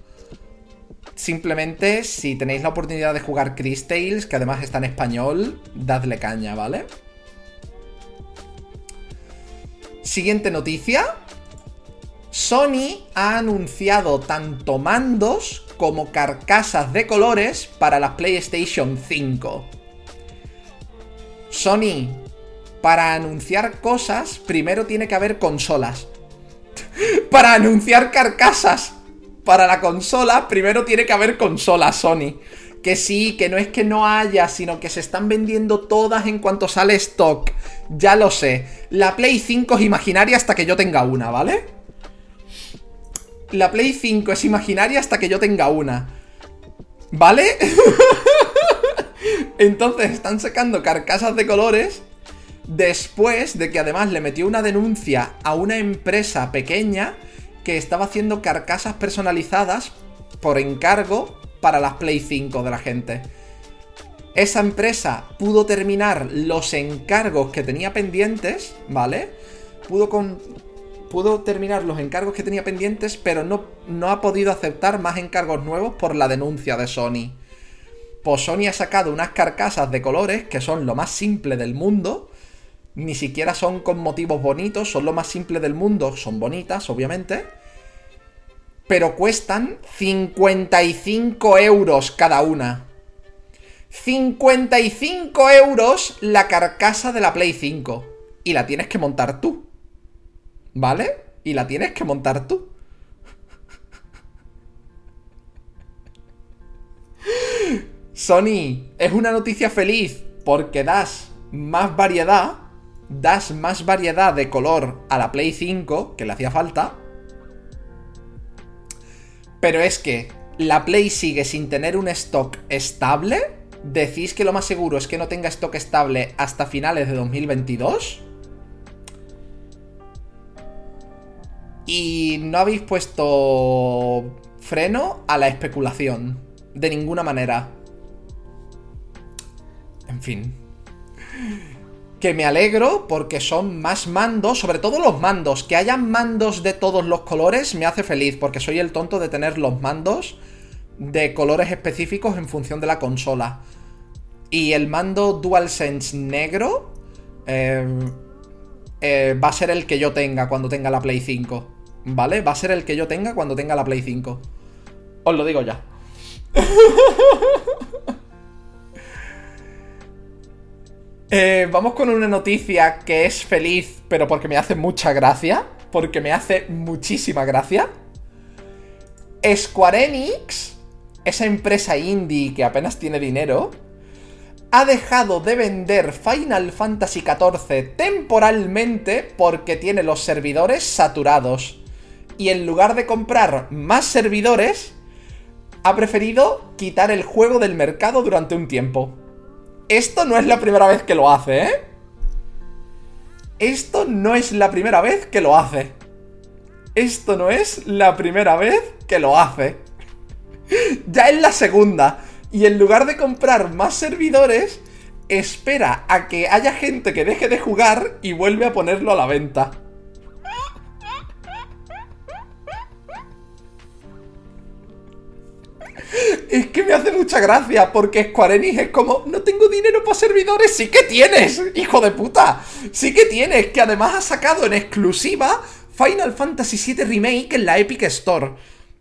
Simplemente, si tenéis la oportunidad de jugar Chris Tales, que además está en español, dadle caña, ¿vale? Siguiente noticia. Sony ha anunciado tanto mandos como carcasas de colores para la PlayStation 5. Sony, para anunciar cosas, primero tiene que haber consolas. para anunciar carcasas para la consola, primero tiene que haber consolas, Sony. Que sí, que no es que no haya, sino que se están vendiendo todas en cuanto sale stock. Ya lo sé. La Play 5 es imaginaria hasta que yo tenga una, ¿vale? La Play 5 es imaginaria hasta que yo tenga una. ¿Vale? Entonces están sacando carcasas de colores Después de que además le metió una denuncia a una empresa pequeña que estaba haciendo carcasas personalizadas por encargo para las Play 5 de la gente. Esa empresa pudo terminar los encargos que tenía pendientes, ¿vale? Pudo, con, pudo terminar los encargos que tenía pendientes, pero no, no ha podido aceptar más encargos nuevos por la denuncia de Sony. Pues Sony ha sacado unas carcasas de colores que son lo más simple del mundo. Ni siquiera son con motivos bonitos, son lo más simple del mundo. Son bonitas, obviamente. Pero cuestan 55 euros cada una. 55 euros la carcasa de la Play 5. Y la tienes que montar tú. ¿Vale? Y la tienes que montar tú. Sony, es una noticia feliz porque das más variedad, das más variedad de color a la Play 5, que le hacía falta. Pero es que la Play sigue sin tener un stock estable. ¿Decís que lo más seguro es que no tenga stock estable hasta finales de 2022? Y no habéis puesto freno a la especulación. De ninguna manera. En fin. Que me alegro porque son más mandos, sobre todo los mandos. Que hayan mandos de todos los colores me hace feliz porque soy el tonto de tener los mandos de colores específicos en función de la consola. Y el mando DualSense negro eh, eh, va a ser el que yo tenga cuando tenga la Play 5. ¿Vale? Va a ser el que yo tenga cuando tenga la Play 5. Os lo digo ya. Eh, vamos con una noticia que es feliz, pero porque me hace mucha gracia. Porque me hace muchísima gracia. Square Enix, esa empresa indie que apenas tiene dinero, ha dejado de vender Final Fantasy XIV temporalmente porque tiene los servidores saturados y en lugar de comprar más servidores, ha preferido quitar el juego del mercado durante un tiempo. Esto no es la primera vez que lo hace, ¿eh? Esto no es la primera vez que lo hace. Esto no es la primera vez que lo hace. ya es la segunda. Y en lugar de comprar más servidores, espera a que haya gente que deje de jugar y vuelve a ponerlo a la venta. Es que me hace mucha gracia porque Square Enix es como, no tengo dinero para servidores, sí que tienes, hijo de puta, sí que tienes, que además ha sacado en exclusiva Final Fantasy VII Remake en la Epic Store.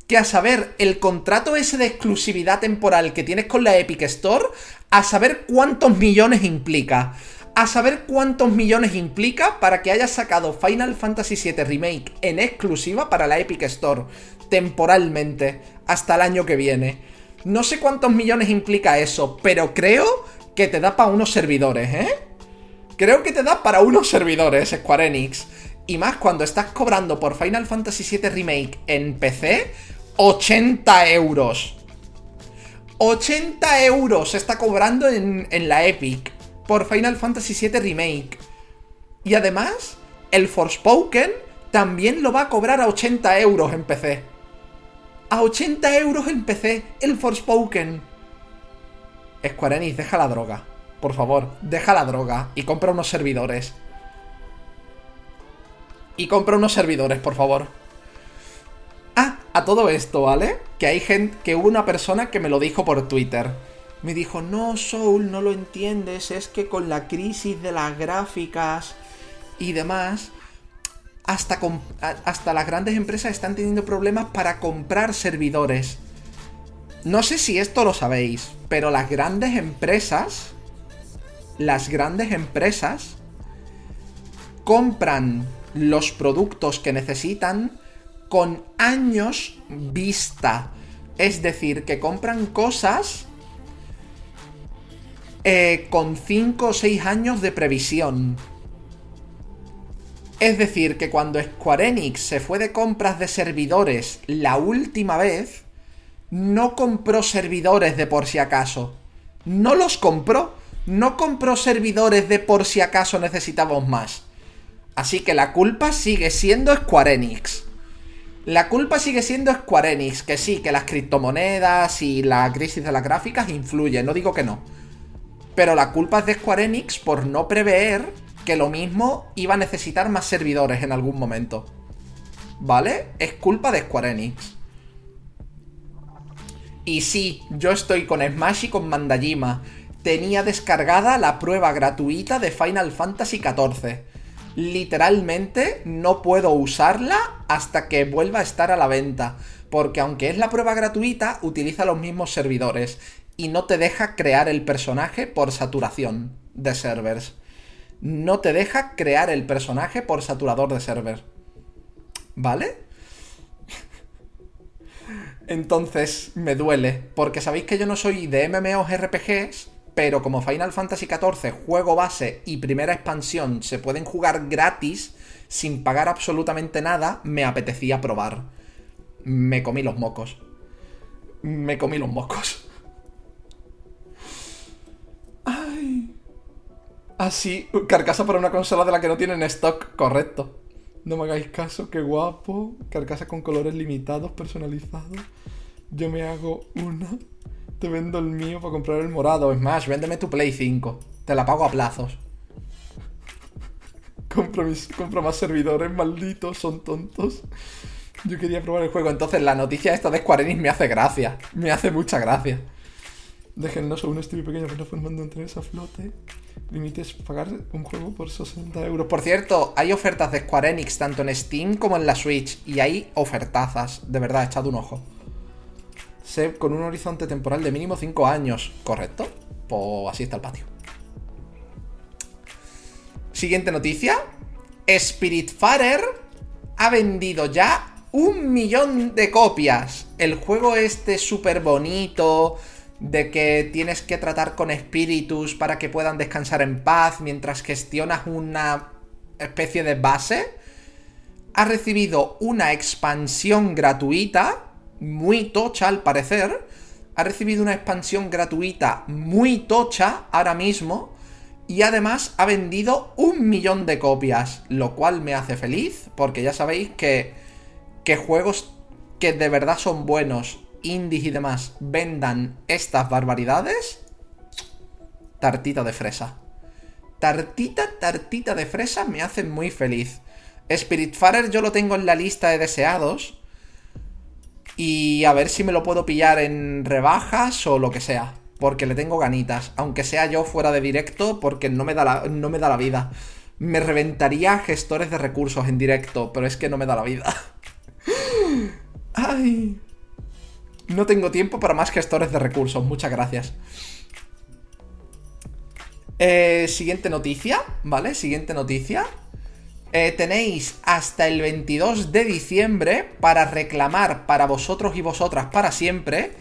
Que a saber, el contrato ese de exclusividad temporal que tienes con la Epic Store, a saber cuántos millones implica. A saber cuántos millones implica para que hayas sacado Final Fantasy VII Remake en exclusiva para la Epic Store, temporalmente, hasta el año que viene. No sé cuántos millones implica eso, pero creo que te da para unos servidores, ¿eh? Creo que te da para unos servidores, Square Enix. Y más cuando estás cobrando por Final Fantasy VII Remake en PC, 80 euros. 80 euros se está cobrando en, en la Epic por Final Fantasy VII Remake. Y además, el Forspoken también lo va a cobrar a 80 euros en PC a 80 euros en PC el Forspoken. Square Enix, deja la droga. Por favor, deja la droga y compra unos servidores. Y compra unos servidores, por favor. Ah, a todo esto, ¿vale? Que hay gente, que hubo una persona que me lo dijo por Twitter. Me dijo, no, Soul, no lo entiendes, es que con la crisis de las gráficas y demás, hasta, hasta las grandes empresas están teniendo problemas para comprar servidores. No sé si esto lo sabéis, pero las grandes empresas, las grandes empresas compran los productos que necesitan con años vista. Es decir, que compran cosas eh, con 5 o 6 años de previsión. Es decir, que cuando Square Enix se fue de compras de servidores la última vez, no compró servidores de por si acaso. No los compró. no compró servidores de por si acaso necesitamos más. Así que la culpa sigue siendo Square Enix. La culpa sigue siendo Square Enix, que sí, que las criptomonedas y la crisis de las gráficas influyen, no digo que no. Pero la culpa es de Square Enix por no prever que lo mismo iba a necesitar más servidores en algún momento. ¿Vale? Es culpa de Square Enix. Y sí, yo estoy con Smash y con Mandajima. Tenía descargada la prueba gratuita de Final Fantasy XIV literalmente no puedo usarla hasta que vuelva a estar a la venta. Porque aunque es la prueba gratuita, utiliza los mismos servidores y no te deja crear el personaje por saturación de servers. No te deja crear el personaje por saturador de server. ¿Vale? Entonces me duele, porque sabéis que yo no soy de MMOs RPGs, pero como Final Fantasy XIV, juego base y primera expansión se pueden jugar gratis sin pagar absolutamente nada, me apetecía probar. Me comí los mocos. Me comí los mocos. Así, carcasa para una consola de la que no tienen stock, correcto. No me hagáis caso, qué guapo. Carcasa con colores limitados, personalizados. Yo me hago una. Te vendo el mío para comprar el morado. Es más, véndeme tu Play 5. Te la pago a plazos. compro, mis, compro más servidores, malditos, son tontos. Yo quería probar el juego. Entonces, la noticia esta de Square Enix me hace gracia. Me hace mucha gracia. Déjennos un estudio pequeño que no formando entre esa flote. Límites pagar un juego por 60 euros. Por cierto, hay ofertas de Square Enix tanto en Steam como en la Switch. Y hay ofertazas. De verdad, echad un ojo con un horizonte temporal de mínimo 5 años. ¿Correcto? Pues así está el patio. Siguiente noticia. Spiritfarer ha vendido ya un millón de copias. El juego este súper bonito, de que tienes que tratar con espíritus para que puedan descansar en paz mientras gestionas una especie de base, ha recibido una expansión gratuita muy tocha al parecer. Ha recibido una expansión gratuita muy tocha ahora mismo. Y además ha vendido un millón de copias. Lo cual me hace feliz. Porque ya sabéis que, que juegos que de verdad son buenos, indies y demás, vendan estas barbaridades. Tartita de fresa. Tartita, tartita de fresa me hace muy feliz. Spiritfarer yo lo tengo en la lista de deseados. Y a ver si me lo puedo pillar en rebajas o lo que sea. Porque le tengo ganitas. Aunque sea yo fuera de directo, porque no me da la, no me da la vida. Me reventaría gestores de recursos en directo, pero es que no me da la vida. Ay. No tengo tiempo para más gestores de recursos. Muchas gracias. Eh, siguiente noticia, ¿vale? Siguiente noticia. Eh, tenéis hasta el 22 de diciembre para reclamar para vosotros y vosotras para siempre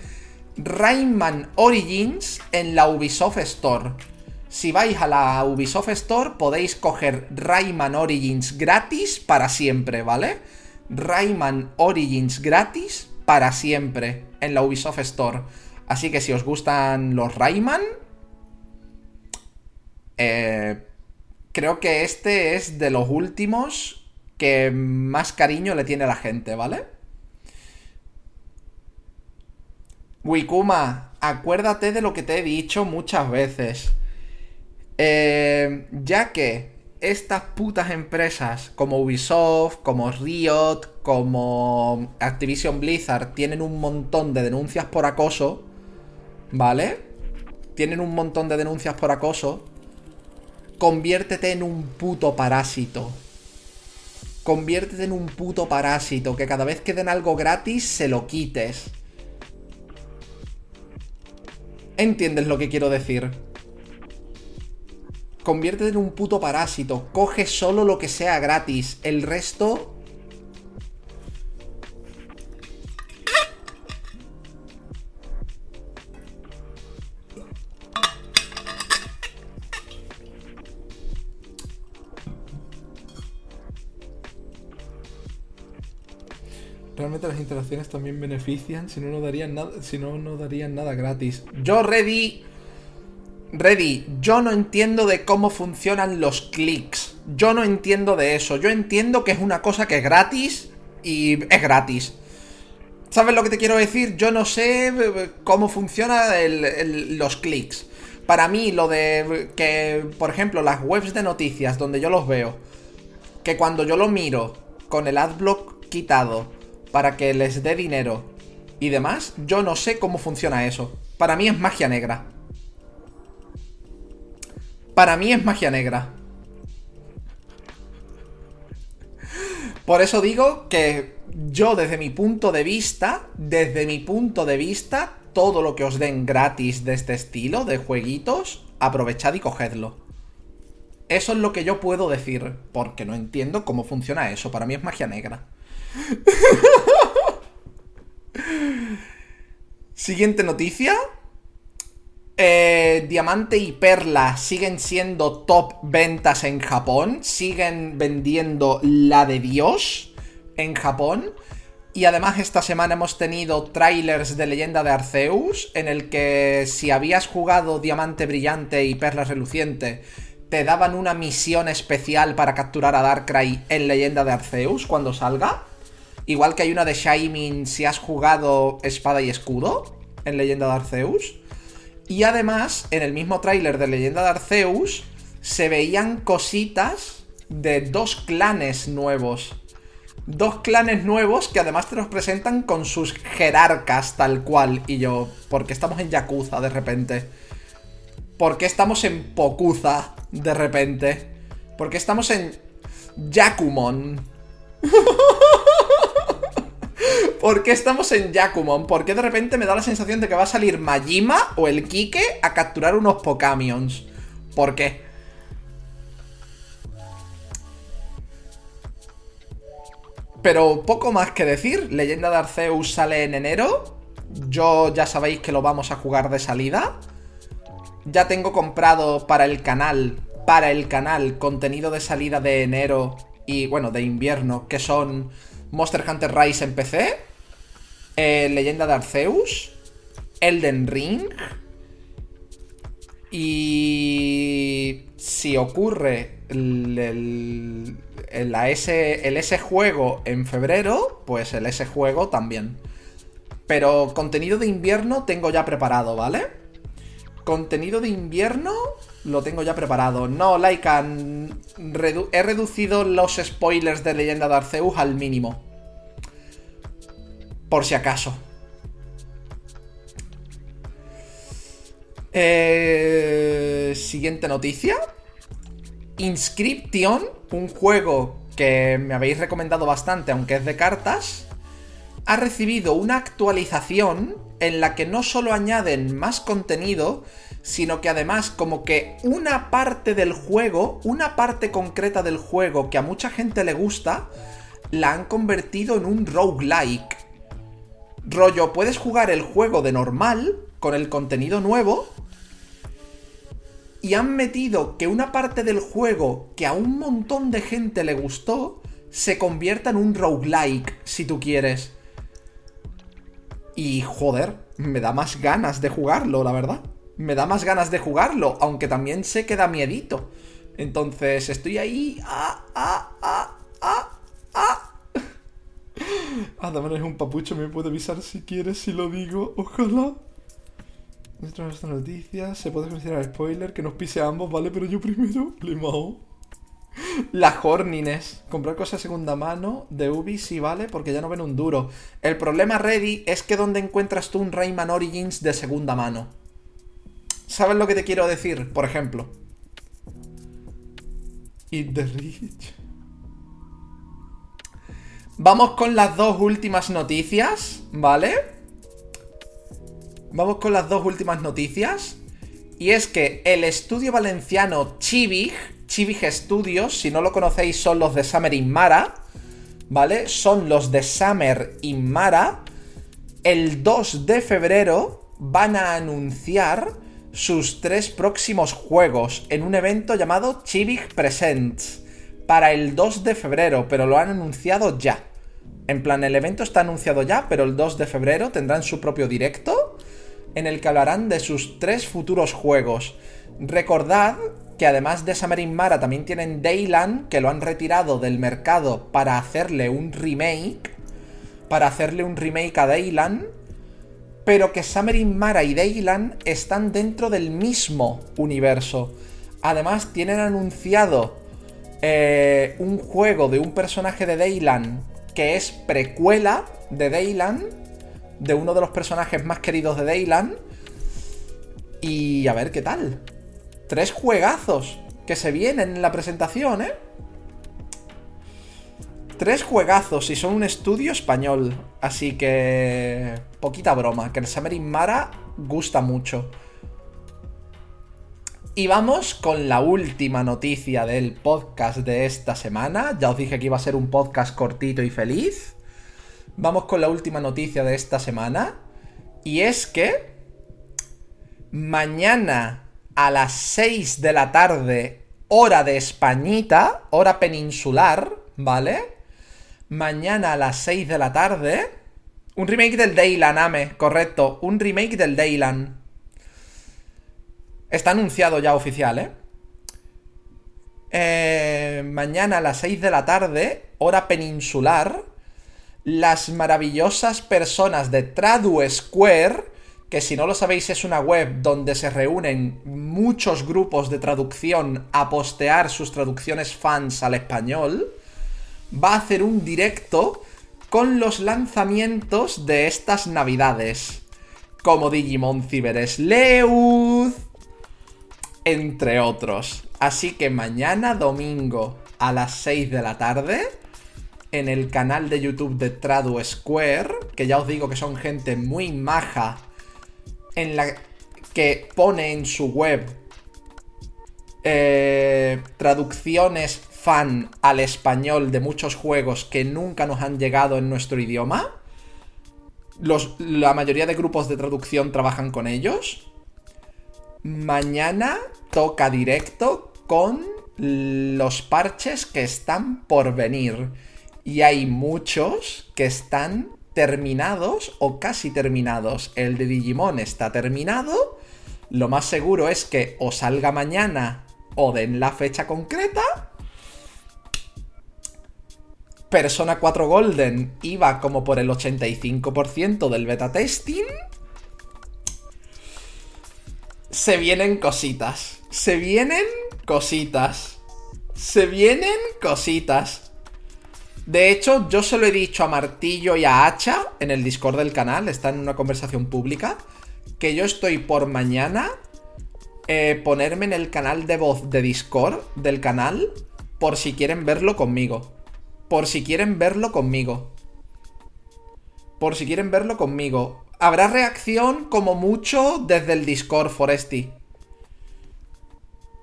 Rayman Origins en la Ubisoft Store. Si vais a la Ubisoft Store podéis coger Rayman Origins gratis para siempre, ¿vale? Rayman Origins gratis para siempre en la Ubisoft Store. Así que si os gustan los Rayman, eh, creo que este es de los últimos que más cariño le tiene la gente, ¿vale? Wikuma, acuérdate de lo que te he dicho muchas veces. Eh, ya que estas putas empresas como Ubisoft, como Riot, como Activision Blizzard tienen un montón de denuncias por acoso, ¿vale? Tienen un montón de denuncias por acoso conviértete en un puto parásito. Conviértete en un puto parásito, que cada vez que den algo gratis se lo quites. ¿Entiendes lo que quiero decir? Conviértete en un puto parásito, coge solo lo que sea gratis, el resto Realmente las interacciones también benefician, si no, no darían nada, si no, no darían nada gratis. Yo ready. Ready, yo no entiendo de cómo funcionan los clics. Yo no entiendo de eso. Yo entiendo que es una cosa que es gratis y es gratis. ¿Sabes lo que te quiero decir? Yo no sé eh, cómo funcionan los clics. Para mí, lo de que, por ejemplo, las webs de noticias donde yo los veo, que cuando yo lo miro con el adblock quitado para que les dé dinero y demás, yo no sé cómo funciona eso. Para mí es magia negra. Para mí es magia negra. Por eso digo que yo desde mi punto de vista, desde mi punto de vista, todo lo que os den gratis de este estilo, de jueguitos, aprovechad y cogedlo. Eso es lo que yo puedo decir, porque no entiendo cómo funciona eso. Para mí es magia negra. Siguiente noticia. Eh, Diamante y Perla siguen siendo top ventas en Japón. Siguen vendiendo la de Dios en Japón. Y además esta semana hemos tenido trailers de Leyenda de Arceus, en el que si habías jugado Diamante Brillante y Perla Reluciente, te daban una misión especial para capturar a Darkrai en Leyenda de Arceus cuando salga. Igual que hay una de Shining si has jugado Espada y Escudo en Leyenda de Arceus. Y además, en el mismo tráiler de Leyenda de Arceus, se veían cositas de dos clanes nuevos. Dos clanes nuevos que además te los presentan con sus jerarcas tal cual. Y yo, ¿por qué estamos en Yakuza de repente? ¿Por qué estamos en Pokuza de repente? ¿Por qué estamos en Yakumon? ¿Por qué estamos en Yakumon? ¿Por qué de repente me da la sensación de que va a salir Majima o el Kike a capturar unos Pokamions? ¿Por qué? Pero poco más que decir. Leyenda de Arceus sale en enero. Yo ya sabéis que lo vamos a jugar de salida. Ya tengo comprado para el canal, para el canal, contenido de salida de enero y, bueno, de invierno, que son Monster Hunter Rise en PC, eh, Leyenda de Arceus, Elden Ring, y si ocurre el, S, el S juego en febrero, pues el S juego también. Pero contenido de invierno tengo ya preparado, ¿vale? Contenido de invierno lo tengo ya preparado. No, Laika, he reducido los spoilers de Leyenda de Arceus al mínimo. Por si acaso. Eh, siguiente noticia. Inscription, un juego que me habéis recomendado bastante, aunque es de cartas, ha recibido una actualización en la que no solo añaden más contenido, sino que además como que una parte del juego, una parte concreta del juego que a mucha gente le gusta, la han convertido en un roguelike. Rollo, puedes jugar el juego de normal, con el contenido nuevo, y han metido que una parte del juego que a un montón de gente le gustó, se convierta en un roguelike, si tú quieres. Y joder, me da más ganas de jugarlo, la verdad me da más ganas de jugarlo, aunque también sé que da miedito. Entonces estoy ahí. ¡Ah, ah, ah, ah! Es un papucho, me puede avisar si quieres, si lo digo, ojalá. Dentro de esta noticia se puede considerar spoiler que nos pise a ambos, ¿vale? Pero yo primero, Limao. La Hornines. Comprar cosas segunda mano de Ubi sí vale porque ya no ven un duro. El problema, Ready, es que donde encuentras tú un Rayman Origins de segunda mano. ¿Sabes lo que te quiero decir? Por ejemplo. Eat the rich. Vamos con las dos últimas noticias, ¿vale? Vamos con las dos últimas noticias. Y es que el estudio valenciano Chivig, Chivig Studios, si no lo conocéis, son los de Summer in Mara, ¿vale? Son los de Summer in Mara. El 2 de febrero van a anunciar sus tres próximos juegos en un evento llamado Chivig Presents para el 2 de febrero, pero lo han anunciado ya. En plan, el evento está anunciado ya, pero el 2 de febrero tendrán su propio directo en el que hablarán de sus tres futuros juegos. Recordad que además de Summer Mara también tienen Dayland, que lo han retirado del mercado para hacerle un remake. Para hacerle un remake a Dayland. Pero que Summer Mara y Dayland están dentro del mismo universo. Además, tienen anunciado eh, un juego de un personaje de Dayland que es precuela de Dayland, de uno de los personajes más queridos de Dayland. Y a ver qué tal. Tres juegazos que se vienen en la presentación, ¿eh? Tres juegazos y son un estudio español. Así que... Poquita broma, que el Summer Mara gusta mucho. Y vamos con la última noticia del podcast de esta semana. Ya os dije que iba a ser un podcast cortito y feliz. Vamos con la última noticia de esta semana. Y es que... Mañana a las 6 de la tarde, hora de Españita, hora peninsular, ¿vale? Mañana a las 6 de la tarde. Un remake del Dayland, Ame, correcto. Un remake del Dayland. Está anunciado ya oficial, ¿eh? ¿eh? Mañana a las 6 de la tarde, hora peninsular, las maravillosas personas de Tradu Square que si no lo sabéis es una web donde se reúnen muchos grupos de traducción a postear sus traducciones fans al español, va a hacer un directo con los lanzamientos de estas navidades, como Digimon Cyber Sleuth, entre otros. Así que mañana domingo a las 6 de la tarde, en el canal de YouTube de Tradu Square, que ya os digo que son gente muy maja en la que pone en su web eh, traducciones fan al español de muchos juegos que nunca nos han llegado en nuestro idioma. la mayoría de grupos de traducción trabajan con ellos. Mañana toca directo con los parches que están por venir. Y hay muchos que están terminados o casi terminados. El de Digimon está terminado. Lo más seguro es que o salga mañana o den la fecha concreta. Persona 4 Golden iba como por el 85% del beta testing. Se vienen cositas. Se vienen cositas. Se vienen cositas. De hecho, yo se lo he dicho a Martillo y a Hacha en el Discord del canal, está en una conversación pública, que yo estoy por mañana eh, ponerme en el canal de voz de Discord del canal por si quieren verlo conmigo. Por si quieren verlo conmigo. Por si quieren verlo conmigo. Habrá reacción como mucho desde el Discord, Foresti.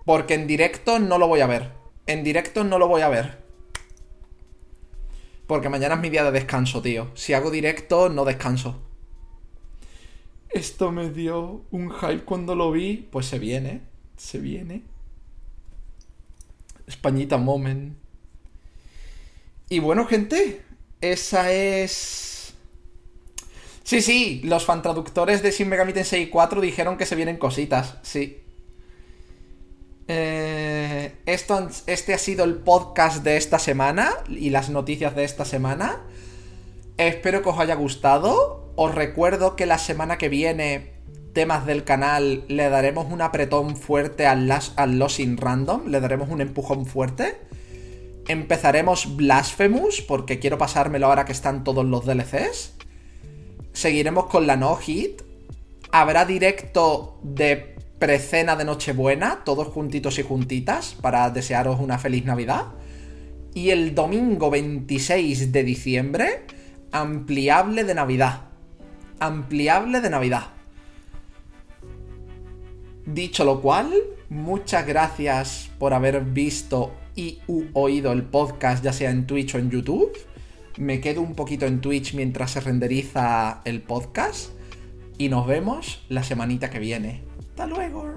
Porque en directo no lo voy a ver. En directo no lo voy a ver. Porque mañana es mi día de descanso, tío. Si hago directo, no descanso. Esto me dio un hype cuando lo vi. Pues se viene. Se viene. Españita Moment. Y bueno, gente. Esa es. Sí, sí, los fan traductores de Shin Megami Tensei 4 dijeron que se vienen cositas, sí. Eh, esto, este ha sido el podcast de esta semana y las noticias de esta semana. Espero que os haya gustado. Os recuerdo que la semana que viene, temas del canal, le daremos un apretón fuerte al, al Losing Random. Le daremos un empujón fuerte. Empezaremos Blasphemous, porque quiero pasármelo ahora que están todos los DLCs. Seguiremos con la No Hit. Habrá directo de precena de Nochebuena, todos juntitos y juntitas, para desearos una feliz Navidad. Y el domingo 26 de diciembre, ampliable de Navidad. Ampliable de Navidad. Dicho lo cual, muchas gracias por haber visto y oído el podcast, ya sea en Twitch o en YouTube. Me quedo un poquito en Twitch mientras se renderiza el podcast. Y nos vemos la semanita que viene. Hasta luego.